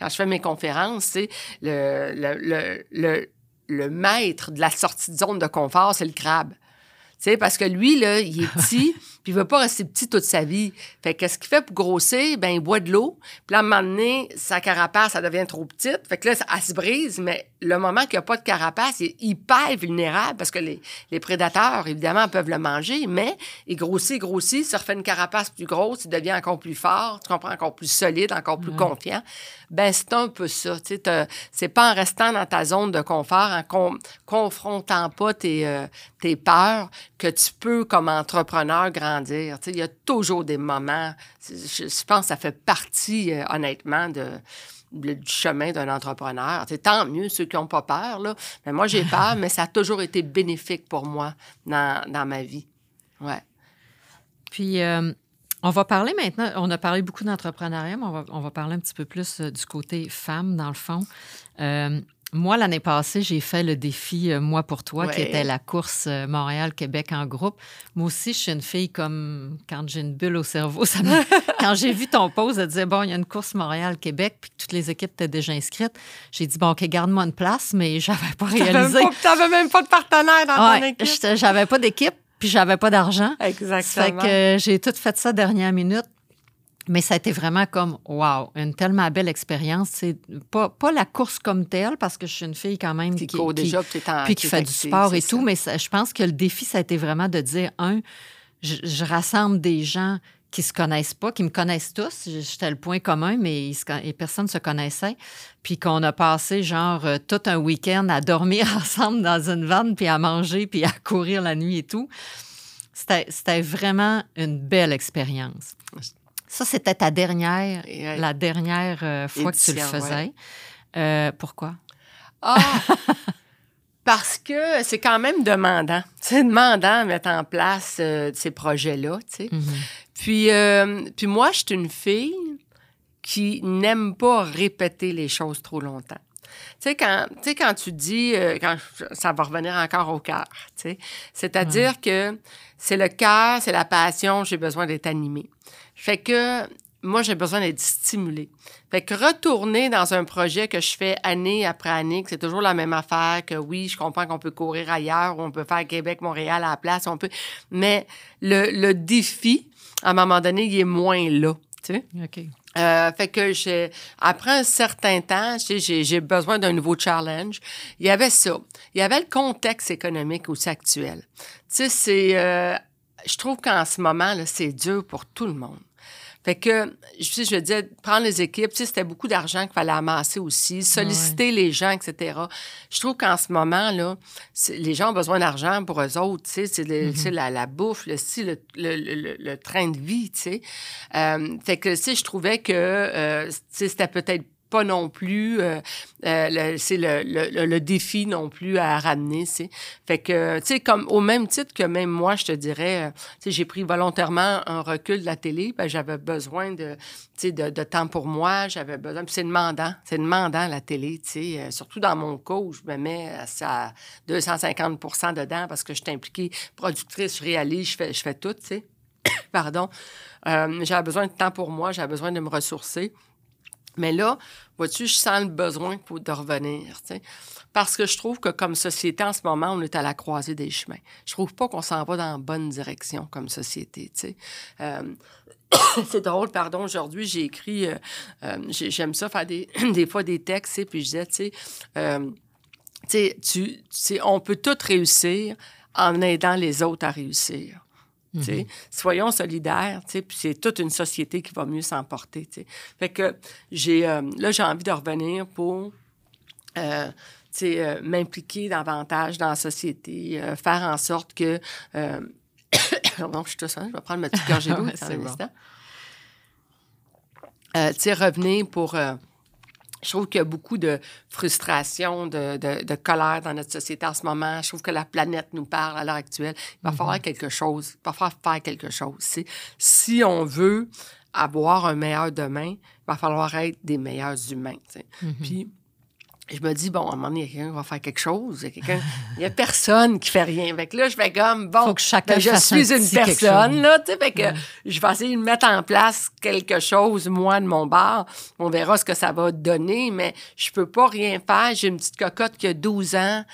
quand je fais mes conférences, c'est le, le, le, le maître de la sortie de zone de confort, c'est le crabe sais, parce que lui, là, il est petit, puis il veut pas rester petit toute sa vie. Fait qu'est-ce qu'il fait pour grossir? Ben, il boit de l'eau. Puis là, à un moment donné, sa carapace, ça devient trop petite. Fait que là, elle se brise, mais le moment qu'il n'y a pas de carapace, il est hyper vulnérable parce que les, les, prédateurs, évidemment, peuvent le manger, mais il grossit, grossit, se refait une carapace plus grosse, il devient encore plus fort, tu comprends, encore plus solide, encore plus confiant. Ben, c'est un peu ça. Tu sais, c'est pas en restant dans ta zone de confort, en confrontant pas tes, euh, tes peurs, que tu peux, comme entrepreneur, grandir. Sais, il y a toujours des moments, je, pense que ça fait partie, euh, honnêtement, de du chemin d'un entrepreneur. C'est tant mieux ceux qui n'ont pas peur, là. Mais moi, j'ai peur, mais ça a toujours été bénéfique pour moi dans, dans ma vie. Ouais. Puis, euh, on va parler maintenant, on a parlé beaucoup d'entrepreneuriat, mais on va, on va, parler un petit peu plus euh, du côté femme, dans le fond. Euh, moi, l'année passée, j'ai fait le défi euh, Moi pour toi, qui était la course euh, Montréal-Québec en groupe. Moi aussi, je suis une fille comme quand j'ai une bulle au cerveau. Ça quand j'ai vu ton pause, elle disait Bon, il y a une course Montréal-Québec, puis toutes les équipes étaient déjà inscrites. J'ai dit Bon, OK, garde-moi une place, mais j'avais pas réalisé. Tu n'avais même pas de partenaire dans ton équipe. J'avais pas d'équipe, puis j'avais pas d'argent. Exactement. Fait que j'ai tout fait ça dernière minute. Mais ça a été vraiment comme, wow, une tellement belle expérience. C'est pas, pas la course comme telle, parce que je suis une fille quand même qui, qui déjà, puis qui fait du sport et tout. Mais je pense que le défi, ça a été vraiment de dire, un, je, rassemble des gens qui se connaissent pas, qui me connaissent tous. J'étais le point commun, mais et personne ne se connaissait. Puis qu'on a passé genre euh, tout un week-end à dormir ensemble dans une vanne, puis à manger, puis à courir la nuit et tout. C'était vraiment une belle expérience. Ça, c'était ta dernière, la dernière euh, fois que tu le faisais. Euh, pourquoi? Ah! parce que c'est quand même demandant. C'est demandant de mettre en place euh, ces projets-là, tu sais. Mm-hmm. Puis, puis moi, je suis une fille qui n'aime pas répéter les choses trop longtemps. Tu sais, quand, quand tu dis, euh, quand ça va revenir encore au cœur, tu sais, c'est-à-dire que c'est le cœur, c'est la passion, j'ai besoin d'être animé. Fait que moi, j'ai besoin d'être stimulé. Fait que retourner dans un projet que je fais année après année, que c'est toujours la même affaire, que oui, je comprends qu'on peut courir ailleurs, ou on peut faire Québec-Montréal à la place, on peut... Mais le, le défi, à un moment donné, il est moins là, tu sais. OK. Euh, fait que j'ai, après un certain temps, j'ai, besoin d'un nouveau challenge. Il y avait ça. Il y avait le contexte économique aussi actuel. Tu sais, c'est, euh, je trouve qu'en ce moment, là, c'est dur pour tout le monde. Fait que, je, je disais, prendre les équipes, tu sais, c'était beaucoup d'argent qu'il fallait amasser aussi, solliciter les gens, etc. Je trouve qu'en ce moment, là, les gens ont besoin d'argent pour eux autres, tu sais, c'est mm-hmm. la, la, bouffe, le, le, le, le, train de vie, tu sais. Euh, fait que, tu sais, je trouvais que, euh, c'était peut-être pas non plus, euh, euh, c'est le, défi non plus à ramener. C'est fait que, tu sais, comme au même titre que même moi, je te dirais, euh, tu j'ai pris volontairement un recul de la télé. Ben, j'avais besoin de, temps pour moi. J'avais besoin. Puis c'est demandant, c'est demandant la télé. Tu sais, surtout dans mon cas où je me mets à 250% dedans parce que je suis impliquée productrice, je réalise, je fais, je fais tout. Tu sais, pardon. j'avais besoin de temps pour moi. J'avais besoin de me ressourcer. Mais là, vois-tu, je sens le besoin de revenir, tu sais. Parce que je trouve que comme société, en ce moment, on est à la croisée des chemins. Je trouve pas qu'on s'en va dans la bonne direction comme société. Euh, c'est drôle, pardon, aujourd'hui, j'ai écrit, euh, euh, j'aime ça faire des, des fois des textes, puis je disais, tu sais, tu sais, on peut tout réussir en aidant les autres à réussir. Mhm. Soyons solidaires, puis c'est toute une société qui va mieux s'emporter. Fait que j'ai euh, là, j'ai envie de revenir pour euh, euh, m'impliquer davantage dans la société, faire en sorte que. bon, je suis tout seul, je vais prendre ma petite gorgée d'eau un instant. revenir pour je trouve qu'il y a beaucoup de frustration, de, de, colère dans notre société en ce moment. Je trouve que la planète nous parle à l'heure actuelle. Il va mm-hmm. falloir quelque chose. Il va falloir faire quelque chose. Si on veut avoir un meilleur demain, il va falloir être des meilleurs humains. Mm-hmm. Puis, je me dis, bon, à un moment donné, il y a quelqu'un qui va faire quelque chose. Il y a, personne qui fait rien. Fait que là, je fais comme, bon, que chacun ben, je suis une personne, là, tu sais, fait que je vais essayer de mettre en place quelque chose, moi, de mon bar. On verra ce que ça va donner, mais je peux pas rien faire. J'ai une petite cocotte qui a 12 ans,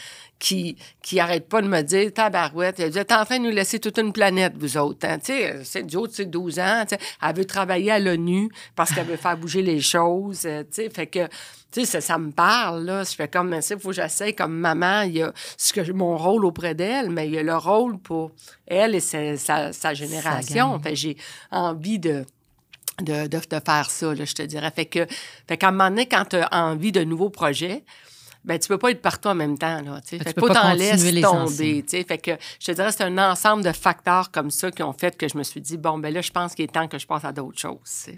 qui, qui arrête pas de me dire, tabarouette, vous êtes en train de nous laisser toute une planète, vous autres. Hein? Tu sais, c'est du c'est 12 ans. Elle veut travailler à l'ONU parce qu'elle veut faire bouger les choses. Euh, tu sais, fait que, tu sais, ça, me parle, là. Je fais comme, il faut que j'essaie comme maman. Il y a ce que, mon rôle auprès d'elle, mais il y a le rôle pour elle et sa, sa, génération. Fait j'ai envie de, de, de, faire ça, là, je te dirais. Fait que, fait qu'à un moment donné, quand tu as envie de nouveaux projets, ben tu peux pas être partout en même temps là tu sais pas t'en laisser tomber tu sais fait que je te dirais c'est un ensemble de facteurs comme ça qui ont fait que je me suis dit bon ben là je pense qu'il est temps que je passe à d'autres choses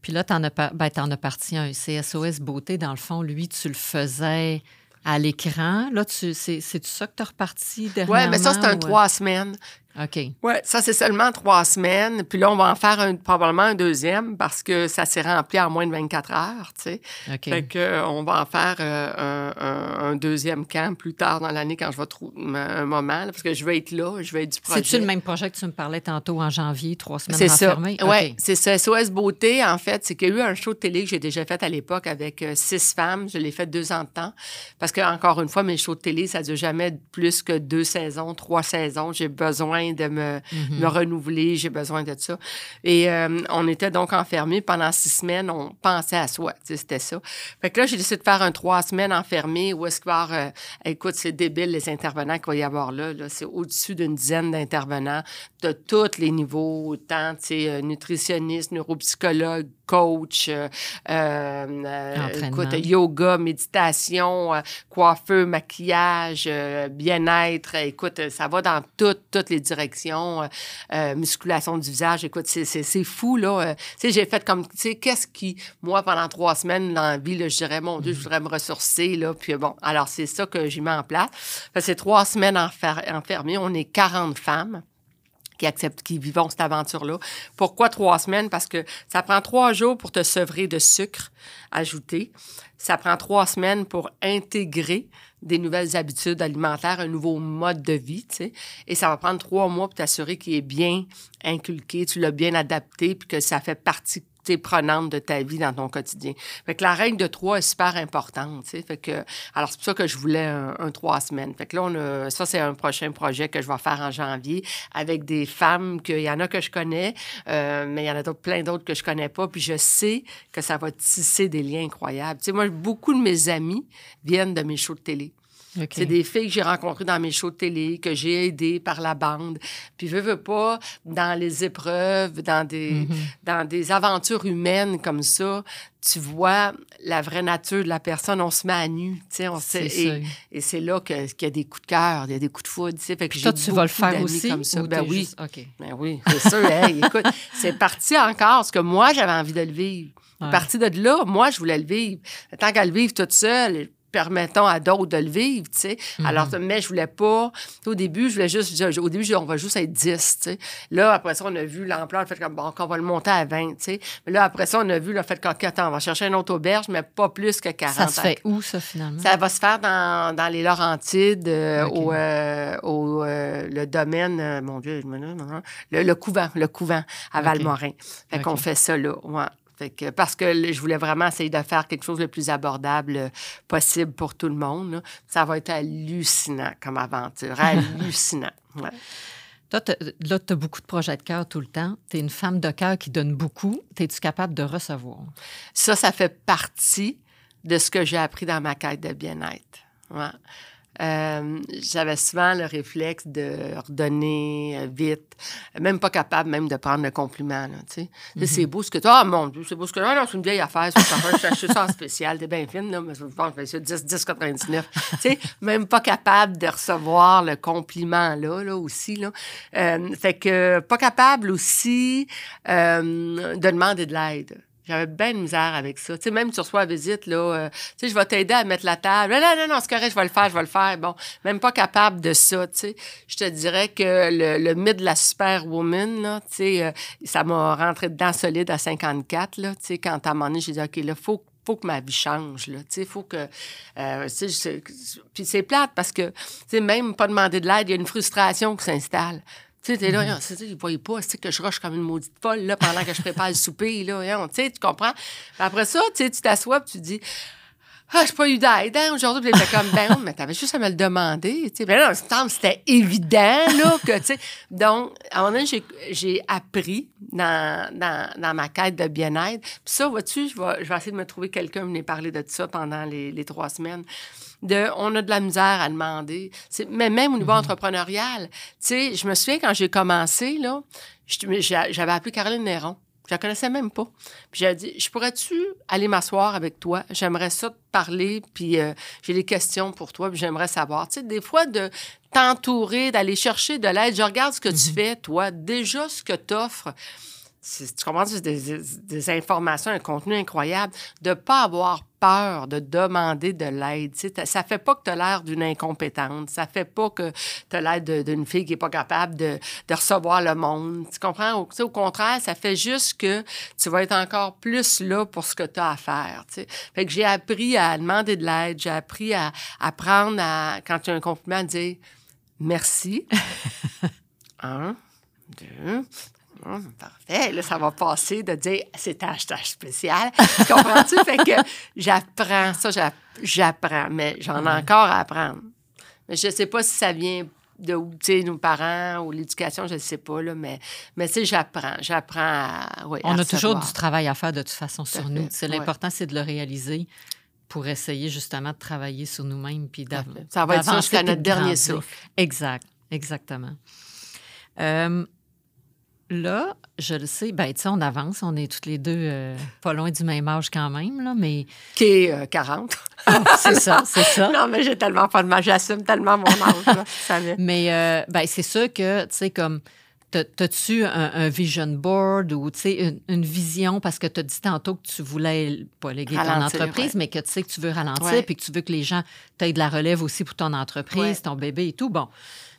puis là t'en as ben, en as parti un CSOS beauté dans le fond lui tu le faisais à l'écran. Là, tu, c'est, c'est ça que tu as reparti dernièrement? Oui, mais ça, c'est un trois semaines. OK. Oui, ça, c'est seulement trois semaines. Puis là, on va en faire un, probablement un deuxième parce que ça s'est rempli en moins de 24 heures, tu sais. OK. Fait qu'on euh, va en faire euh, un, un, deuxième camp plus tard dans l'année quand je vais trouver un moment, parce que je vais être là, je vais être du projet. C'est-tu le même projet que tu me parlais tantôt en janvier, trois semaines C'est ça. Oui, c'est ça. SOS Beauté, en fait, c'est qu'il y a eu un show de télé que j'ai déjà fait à l'époque avec euh, six femmes. Je l'ai fait deux ans de temps. Parce que, encore une fois, mes shows de télé, ça ne dure jamais plus que deux saisons, trois saisons. J'ai besoin de me, mhm. me renouveler, j'ai besoin de ça. Et euh, on était donc enfermés pendant six semaines, on pensait à soi, c'était ça. Fait que là, j'ai décidé de faire un trois semaines enfermé où est-ce qu'il va y avoir, euh, écoute, c'est débile les intervenants qu'il va y avoir là, là. c'est au-dessus d'une dizaine d'intervenants de tous les niveaux, autant, tu sais, euh, nutritionniste, neuropsychologue, coach, euh, euh, écoute, yoga, méditation, euh, coiffeur, maquillage, bien-être. Écoute, ça va dans toutes, toutes les directions. Musculation du visage. Écoute, c'est fou, là. tu sais, j'ai fait comme, tu sais, qu'est-ce qui, moi, pendant trois semaines, l'envie, là, je dirais, mon Dieu, je voudrais me ressourcer, là. Puis bon, alors c'est ça que j'ai mis en place. C'est trois semaines enfermées. On est 40 femmes. qui acceptent, qui vivent cette aventure-là. Pourquoi trois semaines? Parce que ça prend trois jours pour te sevrer de sucre ajouté. Ça prend trois semaines pour intégrer des nouvelles habitudes alimentaires, un nouveau mode de vie, tu sais. Et ça va prendre trois mois pour t'assurer qu'il est bien inculqué, tu l'as bien adapté, puis que ça fait partie prenante de ta vie dans ton quotidien. Fait que la règle de trois est super importante. Fait que, alors, c'est pour ça que je voulais un, trois semaines. Fait que là, on a, ça, c'est un prochain projet que je vais faire en janvier avec des femmes qu'il y en a que je connais, euh, mais il y en a plein d'autres que je connais pas. Puis je sais que ça va tisser des liens incroyables. Tu sais, moi, beaucoup de mes amis viennent de mes shows de télé. C'est des filles que j'ai rencontrées dans mes shows de télé, que j'ai aidées par la bande. Puis, veux, veux pas, dans les épreuves, dans des, mm-hmm. dans des aventures humaines comme ça, tu vois la vraie nature de la personne, on se met à nu, tu sais, on sait, et, et c'est là qu'il y a des coups de cœur, il y a des coups de foudre, tu sais. Fait que toi, tu vas le faire aussi? Comme ça. Ben oui. Ben oui, c'est sûr. écoute, c'est parti encore, parce que moi, j'avais envie de le vivre. Parti de là, moi, je voulais le vivre. Tant qu'à le vivre toute seule, permettons à d'autres de le vivre, tu sais. Mhm. Alors, mais je voulais pas... Au début, je voulais juste... Au début, on va juste être 10, tu sais. Là, après ça, on a vu l'ampleur, le fait comme, bon, qu'on va le monter à 20, tu sais. Mais là, après ça, on a vu le fait qu'attends, on va chercher une autre auberge, mais pas plus que 40. Ça se fait où, ça, finalement? Ça va se faire dans, dans les Laurentides, euh, au, euh, au euh, le domaine, mon Dieu, le, le couvent, le couvent à Valmorin. Fait qu'on fait ça là, ouais parce que je voulais vraiment essayer de faire quelque chose le plus abordable euh, possible pour tout le monde. Ça va être hallucinant comme aventure. hallucinant. Toi, là, tu as beaucoup de projets de cœur tout le temps. Tu es une femme de cœur qui donne beaucoup. Es-tu capable de recevoir? Ça, ça fait partie de ce que j'ai appris dans ma quête de bien-être. Ouais. Euh, j'avais souvent le réflexe de redonner euh, vite, même pas capable même de prendre le compliment. tu sais. C'est beau ce que tu as. Ah, mon Dieu, c'est beau ce que tu as. c'est une vieille affaire. Je ça en spécial. T'es bien fine, là, mais je pense que c'est 10, 10, 99. tu sais, même pas capable de recevoir le compliment là, là aussi. Là. Euh, fait que pas capable aussi de demander de l'aide. J'avais bien de misère avec ça. Tu sais, même sur soi à visite, là, euh, tu sais, je vais t'aider à mettre la table. Non, non, non, c'est correct, je vais le faire, je vais le faire. Bon, même pas capable de ça, tu sais. Je te dirais que le, le mythe de la superwoman, là, tu sais, euh, ça m'a rentré dedans solide à 54, là, tu sais, quand à un moment donné, j'ai dit, OK, là, faut faut que ma vie change, là. Tu sais, faut que... Euh, puis c'est plate parce que, tu même pas demander de l'aide, il y a une frustration qui s'installe. Tu sais, t'es là, -hmm. ils voyaient pas, que je rush comme une maudite folle, là, pendant que je prépare le souper, là, tu sais, tu comprends? après ça, tu t'assois, tu dis, ah, j'ai pas eu d'aide, hein, aujourd'hui. Puis était comme, ben, mais t'avais juste à me le demander, tu sais. Ben là, c'était évident, là, que, tu sais. Donc, à un moment donné, j'ai appris dans, dans, dans, ma quête de bien-être. Puis ça, vois-tu, je vais, je vais essayer de me trouver quelqu'un qui venait parler de ça pendant les, les trois semaines de on a de la misère à demander. Mais même au niveau mhm. entrepreneurial, tu sais, je me souviens quand j'ai commencé, là, j'avais appelé Caroline Néron. Je la connaissais même pas. Puis j'ai dit, je pourrais-tu aller m'asseoir avec toi? J'aimerais ça te parler, puis euh, j'ai des questions pour toi, puis j'aimerais savoir. Tu sais, des fois, de t'entourer, d'aller chercher de l'aide. Je regarde ce que tu mhm. fais, toi, déjà ce que tu offres tu comprends, des, des, informations, un contenu incroyable, de ne pas avoir peur de demander de l'aide. Ça fait pas que tu as l'air d'une incompétente. Ça fait pas que tu as l'air d'une fille qui n'est pas capable de, de, recevoir le monde. Tu comprends? Au, au, contraire, ça fait juste que tu vas être encore plus là pour ce que tu as à faire. Fait que j'ai appris à demander de l'aide. J'ai appris à apprendre à, quand tu as un compliment, à dire merci. un, deux, Hum, parfait. Là, ça va passer de dire c'est hashtag spécial. Comprends-tu? fait que j'apprends ça, j'apprends, mais j'en ai encore à apprendre. Mais je ne sais pas si ça vient de où, tu sais, nos parents ou l'éducation, je ne sais pas, là, mais, mais tu sais, j'apprends. J'apprends à. On a toujours du travail à faire de toute façon sur nous. C'est l'important, c'est de le réaliser pour essayer justement de travailler sur nous-mêmes puis d'avancer. Ça va être ça jusqu'à notre dernier souffle. Exact, exactement. Euh, Là, je le sais, ben, tu sais, on avance, on est toutes les deux euh, pas loin du même âge quand même, là, mais. Qui est 40. Euh, ah, c'est ça, c'est ça. Non, mais j'ai tellement pas de mal, j'assume tellement mon âge, ça Mais, euh, ben, c'est sûr que, tu sais, comme. T'as-tu un, vision board ou une, une vision? Parce que tu as dit tantôt que tu voulais pas léguer ton entreprise, mais que tu sais que tu veux ralentir puis que tu veux que les gens t'aient de la relève aussi pour ton entreprise, ton bébé et tout. Bon,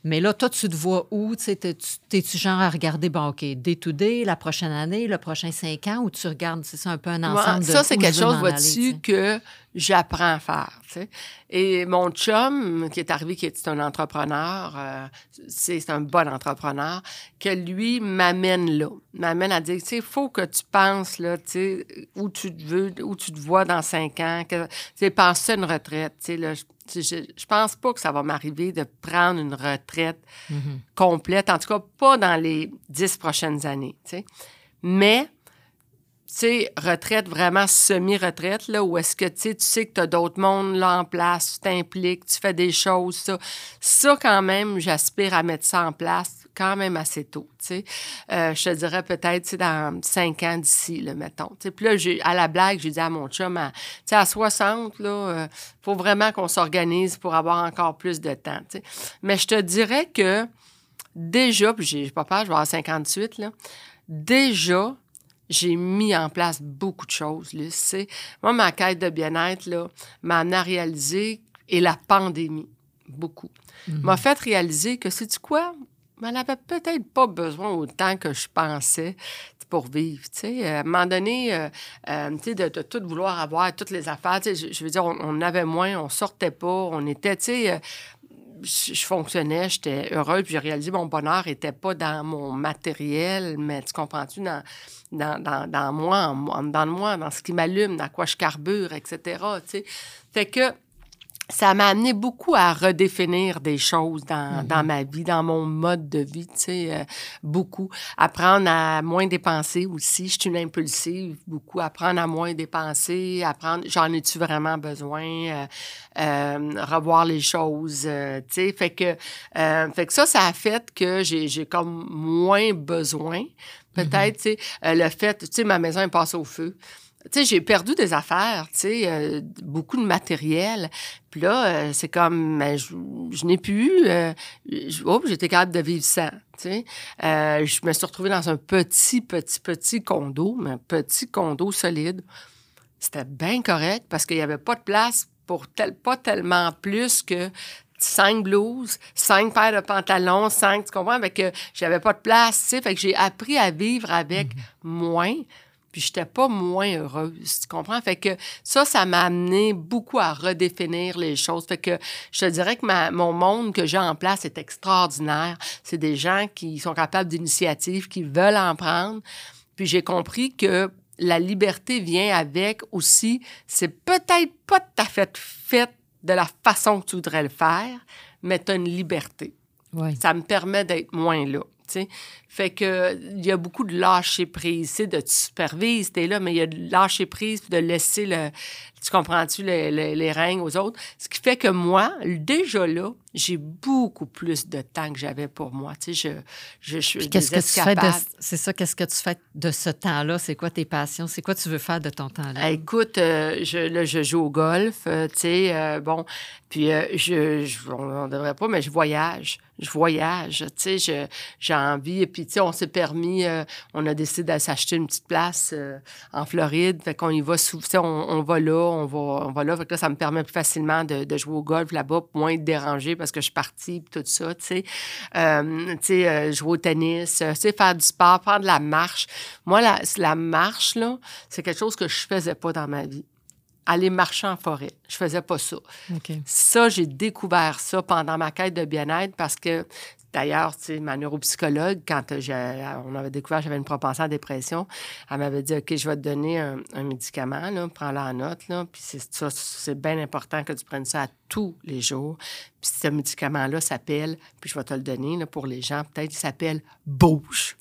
Mais là, toi, tu te vois où? T'es-tu genre à regarder, bon, OK, day to day, la prochaine année, le prochain cinq ans, ou tu regardes, c'est ça, un peu un ensemble de. Ça, c'est quelque chose, vois-tu, que j'apprends à faire. Et mon chum, qui est arrivé, qui est un entrepreneur, euh, c'est un bon entrepreneur, que lui m'amène là, m'amène à dire, tu sais, il faut que tu penses là, tu sais, où tu te veux, où tu te vois dans cinq ans, que, tu sais, penser à une retraite, tu sais, je, je pense pas que ça va m'arriver de prendre une retraite mm-hmm. complète, en tout cas pas dans les dix prochaines années, tu. Mais sais, retraite vraiment semi-retraite, là, où est-ce que tu sais que tu as d'autres mondes là en place, tu t'impliques, tu fais des choses, ça. Ça, quand même, j'aspire à mettre ça en place quand même assez tôt, tu sais. Euh, je te dirais peut-être, dans cinq ans d'ici, là, mettons. Puis là, à la blague, j'ai dit à mon chum, tu sais, à 60, là, euh, faut vraiment qu'on s'organise pour avoir encore plus de temps, tu sais. Mais je te dirais que déjà, puis j'ai pas peur, je vais avoir 58, là, déjà, j'ai mis en place beaucoup de choses. Là, moi, ma quête de bien-être là, m'a à réaliser, et la pandémie, beaucoup, mhm. m'a fait réaliser que, c'est quoi? Elle n'avait peut-être pas besoin autant que je pensais pour vivre. sais. À un moment donné, euh, euh, de, tout vouloir avoir, toutes les affaires, je, je veux dire, on, on, avait moins, on sortait pas, on était, tu sais, euh, je, fonctionnais, j'étais heureuse, puis j'ai réalisé mon bonheur n'était pas dans mon matériel, mais tu comprends-tu, dans, dans, dans, dans, moi, dans moi, dans ce qui m'allume, dans quoi je carbure, etc. Tu sais. Fait que ça m'a amené beaucoup à redéfinir des choses dans, mm-hmm. dans ma vie, dans mon mode de vie, tu sais, euh, beaucoup. Apprendre à moins dépenser aussi. Je suis une impulsive, beaucoup. Apprendre à moins dépenser, apprendre, j'en ai-tu vraiment besoin, euh, euh, revoir les choses, tu sais. Fait que, fait que ça, ça a fait que j'ai comme moins besoin. Mm-hmm. Peut-être, tu sais, le fait, tu sais, ma maison est passée au feu tu sais, j'ai perdu des affaires, tu sais, euh, beaucoup de matériel. Puis là, euh, c'est comme, ben, je, n'ai plus, euh, oh, j'étais capable de vivre sans, tu sais. je me suis retrouvée dans un petit, petit, petit condo, mais un petit condo solide. C'était bien correct parce qu'il n'y avait pas de place pour tel, pas tellement plus que cinq blouses, cinq paires de pantalons, cinq, tu comprends? Fait que j'avais pas de place, tu sais. Fait que j'ai appris à vivre avec mm-hmm. moins puis j'étais pas moins heureuse, tu comprends? Fait que ça, ça m'a amené beaucoup à redéfinir les choses. Fait que je te dirais que ma, mon monde que j'ai en place est extraordinaire. C'est des gens qui sont capables d'initiatives, qui veulent en prendre. Puis j'ai compris que la liberté vient avec aussi, c'est peut-être pas tout à fait fait de la façon que tu voudrais le faire, mais tu as une liberté. Ça me permet d'être moins là. Fait que il y a beaucoup de lâcher prise, de te superviser, t'es là, mais il y a de lâcher prise, de laisser le, tu comprends-tu, les, les, règnes aux autres. Ce qui fait que moi, déjà là, j'ai beaucoup plus de temps que j'avais pour moi. Tu sais, je, je, suis qu'est-ce que tu fais de, C'est ça, qu'est-ce que tu fais de ce temps-là? C'est quoi tes passions? C'est quoi tu veux faire de ton temps-là? Écoute, euh, je, là, je joue au golf, euh, tu sais, euh, bon, puis je, je, on ne devrait pas, mais je voyage. Je voyage, tu sais, j'ai envie. Puis, tu sais, on s'est permis, on a décidé de s'acheter une petite place en Floride. Fait qu'on y va, tu sais, on, va là, on va, on va là. Fait que là, ça me permet plus facilement de, de jouer au golf là-bas, moins être dérangé parce que je suis partie, tout ça, tu sais. Euh, tu sais, euh, jouer au tennis, euh, tu sais, faire du sport, faire de la marche. Moi, la, la marche, là, c'est quelque chose que je faisais pas dans ma vie aller marcher en forêt. Je faisais pas ça. Ça, j'ai découvert ça pendant ma quête de bien-être parce que D'ailleurs, ma neuropsychologue, quand on avait découvert que j'avais une propension à la dépression, elle m'avait dit OK, je vais te donner un, médicament, prends-le en note, là, puis c'est c'est bien important que tu prennes ça tous les jours. Puis ce médicament-là s'appelle, puis je vais te le donner pour les gens, peut-être, il s'appelle Bouche.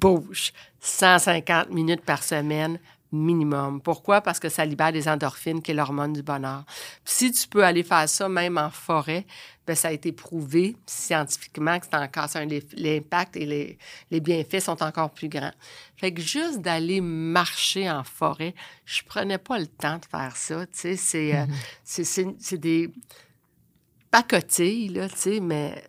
Bouche. 150 minutes par semaine, minimum. Pourquoi? Parce que ça libère des endorphines, qui est l'hormone du bonheur. si tu peux aller faire ça même en forêt, bien, ça a été prouvé scientifiquement que c'est encore l'impact et les, les, bienfaits sont encore plus grands. Fait que juste d'aller marcher en forêt, je prenais pas le temps de faire ça. Tu sais, c'est, euh, c'est, des pacotilles, là, tu sais, mais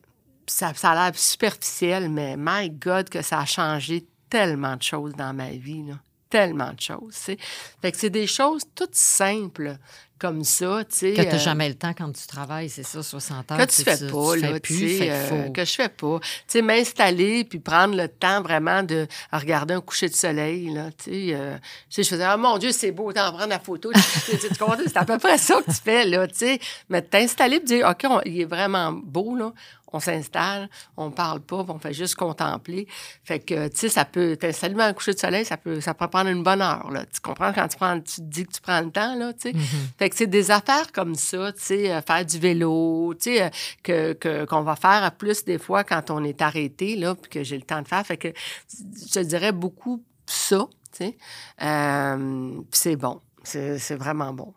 ça, ça a l'air superficiel, mais my God, que ça a changé tellement de choses dans ma vie, là tellement de choses. Que c'est des choses toutes simples comme ça, tu sais. Que tu n'as euh, jamais le temps quand tu travailles, c'est ça, 60 heures. que tu fais pas, là, plus, fait qu'il euh, faut- que je fais pas. Tu sais, m'installer puis prendre le temps vraiment de regarder un coucher de soleil, là, tu sais. euh, je faisais, oh mon Dieu, c'est beau, t'en prendre la photo. tu comprends? c'est à peu près ça que tu fais, là, tu sais. Mais t'installer puis dire, OK, on- il est vraiment beau, là. On s'installe, on parle pas, on fait juste contempler. Fait que, tu sais, ça peut, t'installer devant un coucher de soleil, ça peut, ça peut prendre une bonne heure, là. Tu comprends? Quand tu prends, tu te dis que tu prends le temps, là, tu sais. Fait que c'est des affaires comme ça, tu sais, euh, faire du vélo, tu sais, euh, que, que- qu'on va faire à plus des fois quand on est arrêté, là, puis que j'ai le temps de faire. Fait que je dirais beaucoup ça, tu sais. Euh, puis c'est bon. C'est c'est vraiment bon.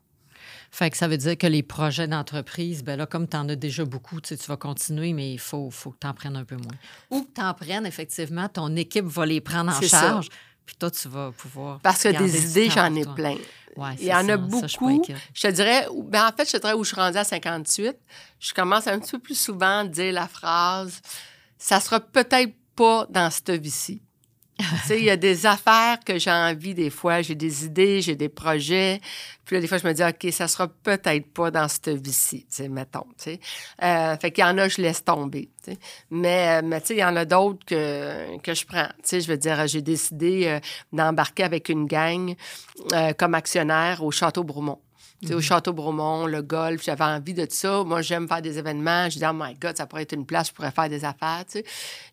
Fait que ça veut dire que les projets d'entreprise, ben là, comme tu en as déjà beaucoup, tu vas continuer, mais il faut, faut que tu en prennes un peu moins. Ou que tu en prennes, effectivement, ton équipe va les prendre en C'est ça. Puis toi, tu vas pouvoir. Parce que des idées, j'en ai toi. plein. Ouais, Il y en a. Ça, je beaucoup. Je te dirais, ben en fait, je te dirais où je suis rendue à 58. Je commence un petit peu plus souvent à dire la phrase ça sera peut-être pas dans cette vie-ci. Sais, il y a des affaires que j'ai envie des fois, j'ai des idées, j'ai des projets. Puis là, des fois, je me dis, OK, ça sera peut-être pas dans cette vie-ci, tu mettons, tu. Euh, fait qu'il y en a, je laisse tomber. Mais, euh, mais tu sais, il y en a d'autres que, que je prends. Tu sais, je veux dire, j'ai décidé euh, d'embarquer avec une gang euh, comme actionnaire au Château Bromont. Au Château Bromont, le golf, j'avais envie de ça. Moi, j'aime faire des événements. Je dis, oh my God, ça pourrait être une place, je pourrais faire des affaires.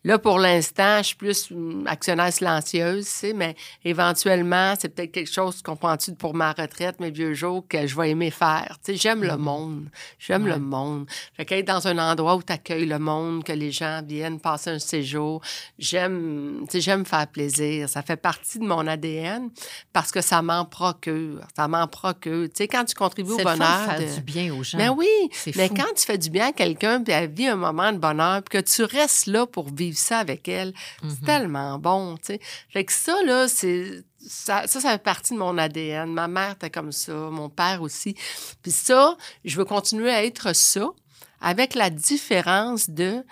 Là, pour l'instant, je suis plus actionnaire silencieuse, mais éventuellement, c'est peut-être quelque chose, comprends-tu, pour ma retraite, mes vieux jours, que je vais aimer faire. J'aime le monde. J'aime le monde. Fait qu'être dans un endroit où tu accueilles le monde, que les gens viennent passer un séjour, j'aime, j'aime faire plaisir. Ça fait partie de mon ADN parce que ça m'en procure. Ça m'en procure. Tu sais, quand tu contribues au C'est bonheur. de faire de- du bien aux gens. mais oui, C'est mais fou. quand tu fais du bien à quelqu'un, puis elle vit un moment de bonheur, puis que tu restes là pour vivre ça avec elle, Mhm. c'est tellement bon, tu sais. Fait que ça, là, c'est... Ça, ça, ça fait partie de mon ADN. Ma mère était comme ça, mon père aussi. Puis ça, je veux continuer à être ça, avec la différence de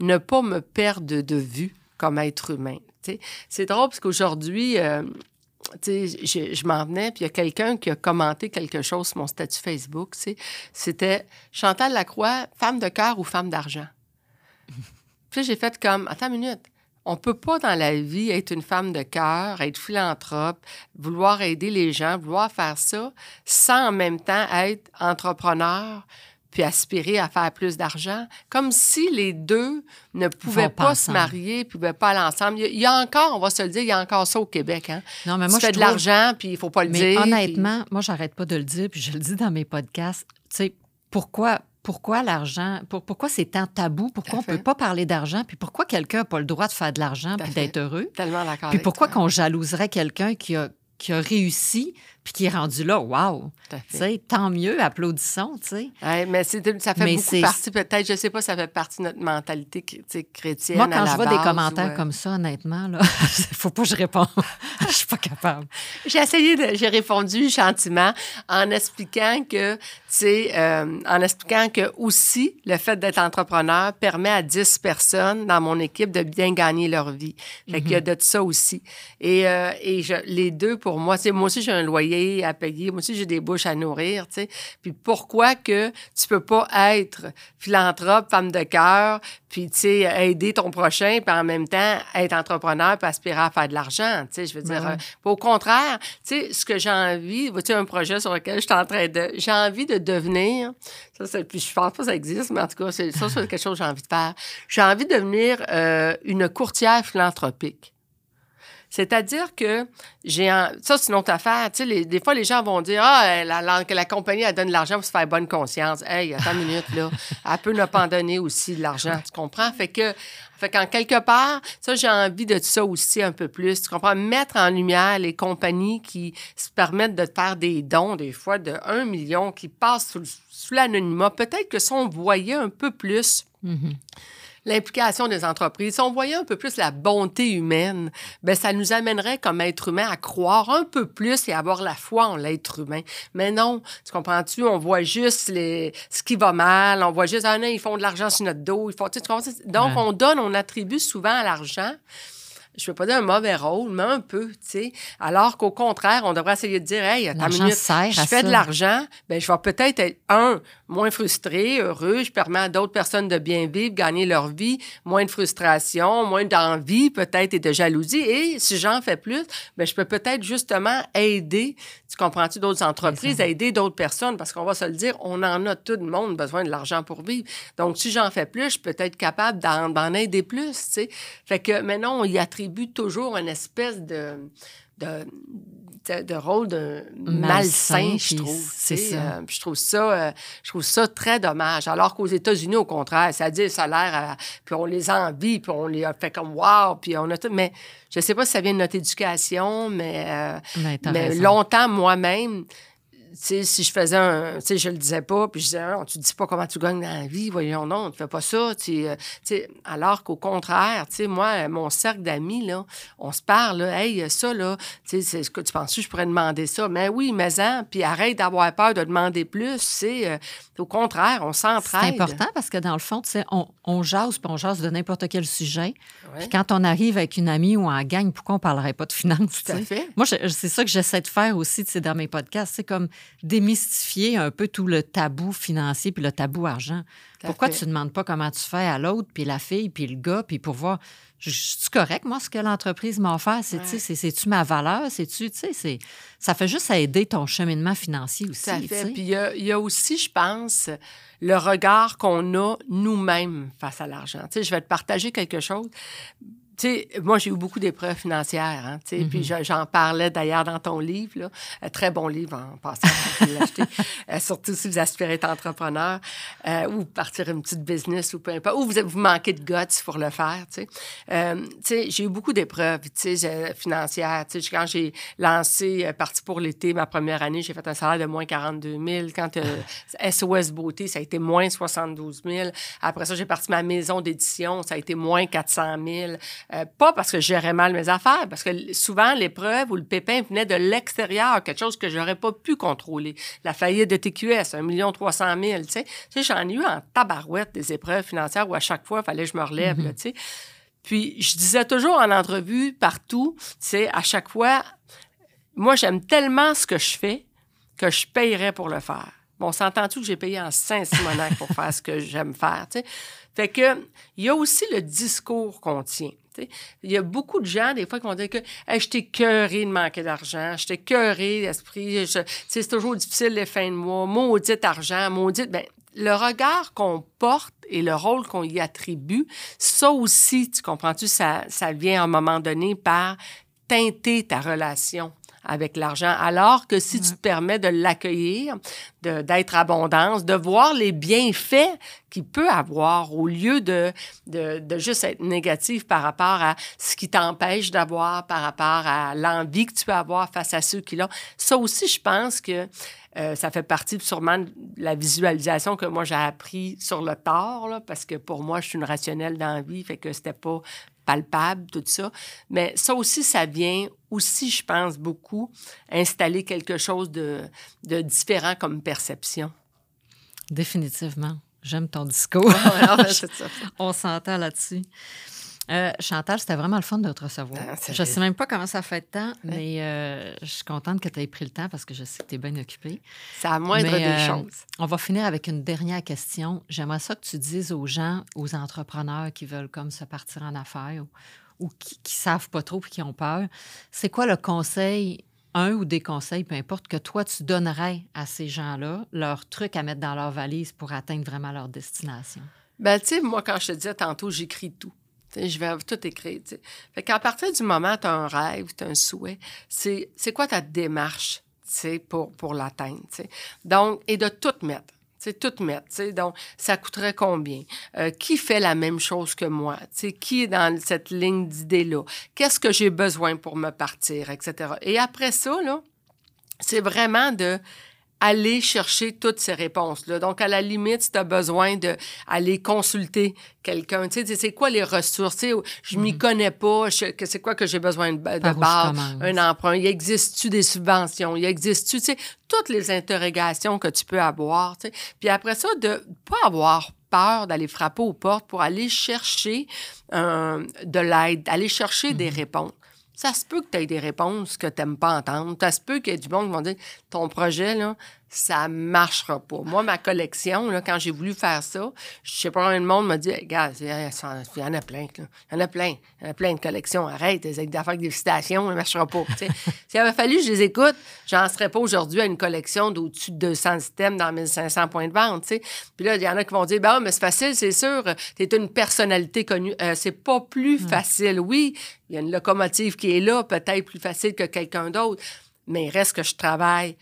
ne pas me perdre de vue comme être humain. C'est drôle parce qu'aujourd'hui, euh, je, m'en venais, puis il y a quelqu'un qui a commenté quelque chose sur mon statut Facebook. C'était Chantal Lacroix, femme de cœur ou femme d'argent. Puis j'ai fait comme, attends une minute. On peut pas dans la vie être une femme de cœur, être philanthrope, vouloir aider les gens, vouloir faire ça, sans en même temps être entrepreneur, puis aspirer à faire plus d'argent. Comme si les deux ne pouvaient pas pas, se marier, pouvaient pas aller ensemble. Il y, a, encore, on va se le dire, il y a encore ça au Québec. Hein? Non, mais tu je fais de l'argent, puis il faut pas le Mais dire. puis- honnêtement, moi, j'arrête pas de le dire, puis je le dis dans mes podcasts. Tu sais, pourquoi, pourquoi l'argent, pour- pourquoi c'est tant tabou? Pourquoi on fait. peut pas parler d'argent? Puis pourquoi quelqu'un n'a pas le droit de faire de l'argent puis d'être heureux? Tellement d'accord Puis pourquoi qu'on jalouserait quelqu'un qui a, qui a réussi puis qui est rendu là? Wow! Tant mieux, applaudissons, tu sais. Ouais, mais c'est- ça fait Mais beaucoup partie, peut-être, je sais pas, ça fait partie de notre mentalité chrétienne. Moi, quand je vois des commentaires comme ça, honnêtement, là, faut pas que je réponde. je suis pas capable. J'ai essayé de. J'ai répondu gentiment en expliquant que, tu sais, euh, en expliquant que aussi, le fait d'être entrepreneur permet à 10 personnes dans mon équipe de bien gagner leur vie. Fait qu'il y a de ça aussi. Et, euh, et je, les deux, pour moi, moi aussi, j'ai un loyer à payer. Moi aussi, j'ai des bouches à nourrir, tu sais. Puis pourquoi que tu peux pas être philanthrope, femme de cœur, puis, tu sais, aider ton prochain, puis en même temps, être entrepreneur, puis aspirer à faire de l'argent, tu sais, je veux dire... ouais. euh, au contraire, tu sais, ce que j'ai envie, vois-tu, un projet sur lequel je suis en train de. J'ai envie de devenir. Ça, puis je pense pas que ça existe, mais en tout cas, c'est, ça, c'est quelque chose que j'ai envie de faire. J'ai envie de devenir euh, une courtière philanthropique. C'est-à-dire que j'ai un... ça c'est une autre affaire. Tu sais, les- des fois les gens vont dire ah euh, la, la- que la compagnie elle donne de l'argent pour se faire bonne conscience. Hey, attends une minute là, elle peut ne pas en donner aussi de l'argent, tu comprends? Fait que fait qu'en quelque part, ça j'ai envie de ça aussi un peu plus. Tu comprends? Mettre en lumière les compagnies qui se permettent de faire des dons des fois de 1 million qui passent sous, sous l'anonymat. Peut-être que si on voyait un peu plus l'implication des entreprises, si on voyait un peu plus la bonté humaine, ben ça nous amènerait comme être humain à croire un peu plus et avoir la foi en l'être humain. Mais non, tu comprends-tu? On voit juste les, ce qui va mal, on voit juste, ah non, ils font de l'argent sur notre dos, ils font, tu sais, tu comprends? Donc, Ouais. on donne, on attribue souvent à l'argent je ne veux pas dire un mauvais rôle, mais un peu, tu sais. Alors qu'au contraire, on devrait essayer de dire, hey, attends une minute, je fais de l'argent, ben je vais peut-être être, un, moins frustré, heureux, je permets à d'autres personnes de bien vivre, gagner leur vie, moins de frustration, moins d'envie peut-être et de jalousie. Et si j'en fais plus, ben je peux peut-être justement aider, tu comprends-tu, d'autres entreprises, aider d'autres personnes, parce qu'on va se le dire, on en a tout le monde besoin de l'argent pour vivre. Donc, si j'en fais plus, je peux être capable d'en aider plus, tu sais. Fait que maintenant, on y attribue toujours une espèce de, de, de, rôle de malsain, je trouve. C'est ça. Euh, je trouve ça, euh, je trouve ça très dommage. Alors qu'aux États-Unis, au contraire, ça dit le salaire, puis on les envie, puis on les a fait comme wow, puis on a tout. Mais je sais pas si ça vient de notre éducation, mais, euh, ben, mais longtemps, moi-même, si je faisais un. Tu sais, je le disais pas, puis je disais, non, tu dis pas comment tu gagnes dans la vie, voyons, non, tu fais pas ça. Euh, alors qu'au contraire, tu sais, moi, mon cercle d'amis, là, on se parle, là, hey, ça, là, tu sais, ce que tu penses que je pourrais demander ça? Mais oui, mais en, puis arrête d'avoir peur de demander plus, c'est euh, au contraire, on s'entraide. C'est important parce que dans le fond, tu sais, on, on jase, puis on jase de n'importe quel sujet. Puis quand on arrive avec une amie ou en gang, pourquoi on parlerait pas de finances? Tout à fait. Moi, c'est ça que j'essaie de faire aussi, tu sais, dans mes podcasts. C'est comme démystifier un peu tout le tabou financier puis le tabou argent. Pourquoi tu ne demandes pas comment tu fais à l'autre, puis la fille, puis le gars, puis pour voir, suis correct, moi, ce que l'entreprise m'a offert? C'est-tu ma valeur? C'est-tu, tu sais, ça fait juste aider ton cheminement financier aussi. Ça fait. Puis il y, a aussi, je pense, le regard qu'on a nous-mêmes face à l'argent. Tu sais, je vais te partager quelque chose sais, moi, j'ai eu beaucoup d'épreuves financières. Hein, Puis mm-hmm. j'en parlais d'ailleurs dans ton livre. Là. Un très bon livre en passant, vous. Euh, surtout si vous aspirez à être entrepreneur euh, ou partir une petite business ou peu importe. Ou vous, vous manquez de guts pour le faire. Euh, j'ai eu beaucoup d'épreuves financières. Quand j'ai lancé Parti pour l'été, ma première année, j'ai fait un salaire de moins 42 000. Quand SOS Beauté, ça a été moins 72 000. Après ça, j'ai parti ma maison d'édition, ça a été moins 400 000. Euh, pas parce que je gérais mal mes affaires, parce que souvent, l'épreuve ou le pépin venait de l'extérieur, quelque chose que j'aurais pas pu contrôler. La faillite de TQS, 1 300 000, tu sais. j'en ai eu en tabarouette des épreuves financières où à chaque fois, il fallait que je me relève, mm-hmm. tu sais. Puis, je disais toujours en entrevue, partout, tu sais, à chaque fois, moi, j'aime tellement ce que je fais que je payerais pour le faire. Bon, s'entend-tu que j'ai payé en Saint-Simonac pour faire ce que j'aime faire, tu sais? Fait que, il y a aussi le discours qu'on tient. Il y a beaucoup de gens, des fois, qui vont dire que hey, je t'ai de manquer d'argent, je t'ai cœuré d'esprit, c'est toujours difficile les fins de mois, maudit argent, maudit. Ben, le regard qu'on porte et le rôle qu'on y attribue, ça aussi, tu comprends-tu, ça, ça vient à un moment donné par teinter ta relation avec l'argent. Alors que si tu te permets de l'accueillir, d'être abondance, de voir les bienfaits qu'il peut avoir au lieu de, de, de, juste être négatif par rapport à ce qui t'empêche d'avoir, par rapport à l'envie que tu peux avoir face à ceux qui l'ont. Ça aussi, je pense que euh, ça fait partie sûrement de la visualisation que moi j'ai appris sur le tort, là, parce que pour moi, je suis une rationnelle dans la vie, fait que c'était pas palpable, tout ça. Mais ça aussi, ça vient aussi, je pense, beaucoup installer quelque chose de, de différent comme perception. Définitivement. J'aime ton discours. On s'entend là-dessus. Euh, Chantal, c'était vraiment le fun de te recevoir. Ah, je ne sais même pas comment ça fait de temps, mais euh, je suis contente que tu aies pris le temps parce que je sais que tu es bien occupée. C'est à moindre des euh, choses. On va finir avec une dernière question. J'aimerais ça que tu dises aux gens, aux entrepreneurs qui veulent comme se partir en affaires ou, qui ne savent pas trop et qui ont peur. C'est quoi le conseil un ou des conseils, peu importe, que toi, tu donnerais à ces gens-là, leur truc à mettre dans leur valise pour atteindre vraiment leur destination? Ben, tu sais, moi, quand je te disais tantôt, j'écris tout je vais tout écrire. Fait qu'à partir du moment où tu as un rêve, tu as un souhait, c'est quoi ta démarche pour, pour l'atteindre? Donc, et de tout mettre. C'est tout mettre. Donc, ça coûterait combien? Euh, qui fait la même chose que moi? qui est dans cette ligne d'idées-là? Qu'est-ce que j'ai besoin pour me partir, etc. Et après ça, là, c'est vraiment de aller chercher toutes ces réponses-là. Donc, à la limite, si tu as besoin d'aller consulter quelqu'un, tu sais, c'est quoi les ressources? Tu sais, je m'y mhm. connais pas, c'est quoi que j'ai besoin de, de base, un emprunt, il existe-tu des subventions, il existe-tu, tu sais, toutes les interrogations que tu peux avoir, tu sais. Puis après ça, de pas avoir peur d'aller frapper aux portes pour aller chercher euh, de l'aide, aller chercher des mhm. réponses. Ça se peut que tu aies des réponses que tu n'aimes pas entendre. Ça se peut qu'il y ait du monde qui va dire ton projet, là, ça marchera pas. Moi, ma collection, là, quand j'ai voulu faire ça, je sais pas combien de monde m'a dit, regarde, il y en a plein, il y en a plein, il y en a plein de collections, arrête, des affaires avec des citations, ça marchera pas. S'il avait fallu que je les écoute, j'en serais pas aujourd'hui à une collection d'au-dessus de 200 items dans 1500 points de vente, Puis là, il y en a qui vont dire, ben, mais c'est facile, c'est sûr, tu es une personnalité connue. Euh, c'est pas plus hmm. facile. Oui, il y a une locomotive qui est là, peut-être plus facile que quelqu'un d'autre, mais il reste que je travaille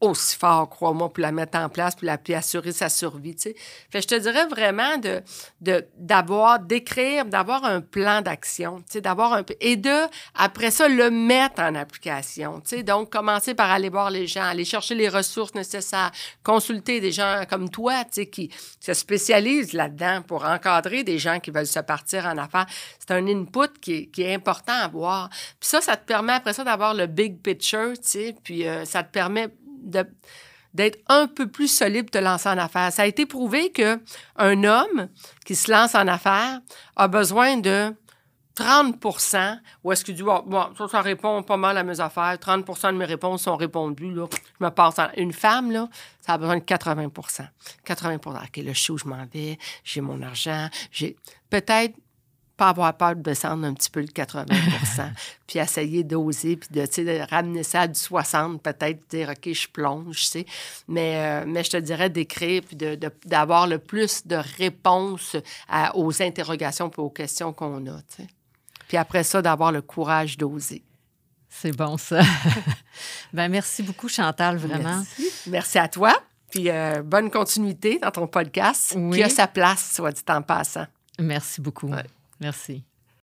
aussi fort, crois-moi, pour la mettre en place, pour, la, puis assurer sa survie, tu sais. Fait je te dirais vraiment de, de, d'avoir, d'écrire, d'avoir un plan d'action, tu sais, d'avoir un... Et de, après ça, le mettre en application, tu sais. Donc, commencer par aller voir les gens, aller chercher les ressources nécessaires, consulter des gens comme toi, tu sais, qui se spécialisent là-dedans pour encadrer des gens qui veulent se partir en affaires. C'est un input qui est, qui est important à avoir. Puis ça, ça te permet après ça d'avoir le big picture, tu sais, puis euh, ça te permet d'être un peu plus solide pour te lancer en affaires. Ça a été prouvé qu'un homme qui se lance en affaires a besoin de 30% ou est-ce qu'il dit, bon, ça, ça, répond pas mal à mes affaires, 30% de mes réponses sont répondues, là, je me passe en... Une femme, là, ça a besoin de 80% 80% OK, le show, je m'en vais, j'ai mon argent, j'ai... Peut-être pas avoir peur de descendre un petit peu le 80% puis essayer d'oser, puis de, de, ramener ça à du 60, peut-être dire, OK, je plonge, tu sais. Mais, euh, mais je te dirais d'écrire, puis d'avoir le plus de réponses aux interrogations et aux questions qu'on a, tu sais. Puis après ça, d'avoir le courage d'oser. C'est bon, ça. ben merci beaucoup, Chantal, vraiment. Merci, merci à toi. Puis euh, bonne continuité dans ton podcast, qui a sa place, soit dit en passant. Merci beaucoup. Merci.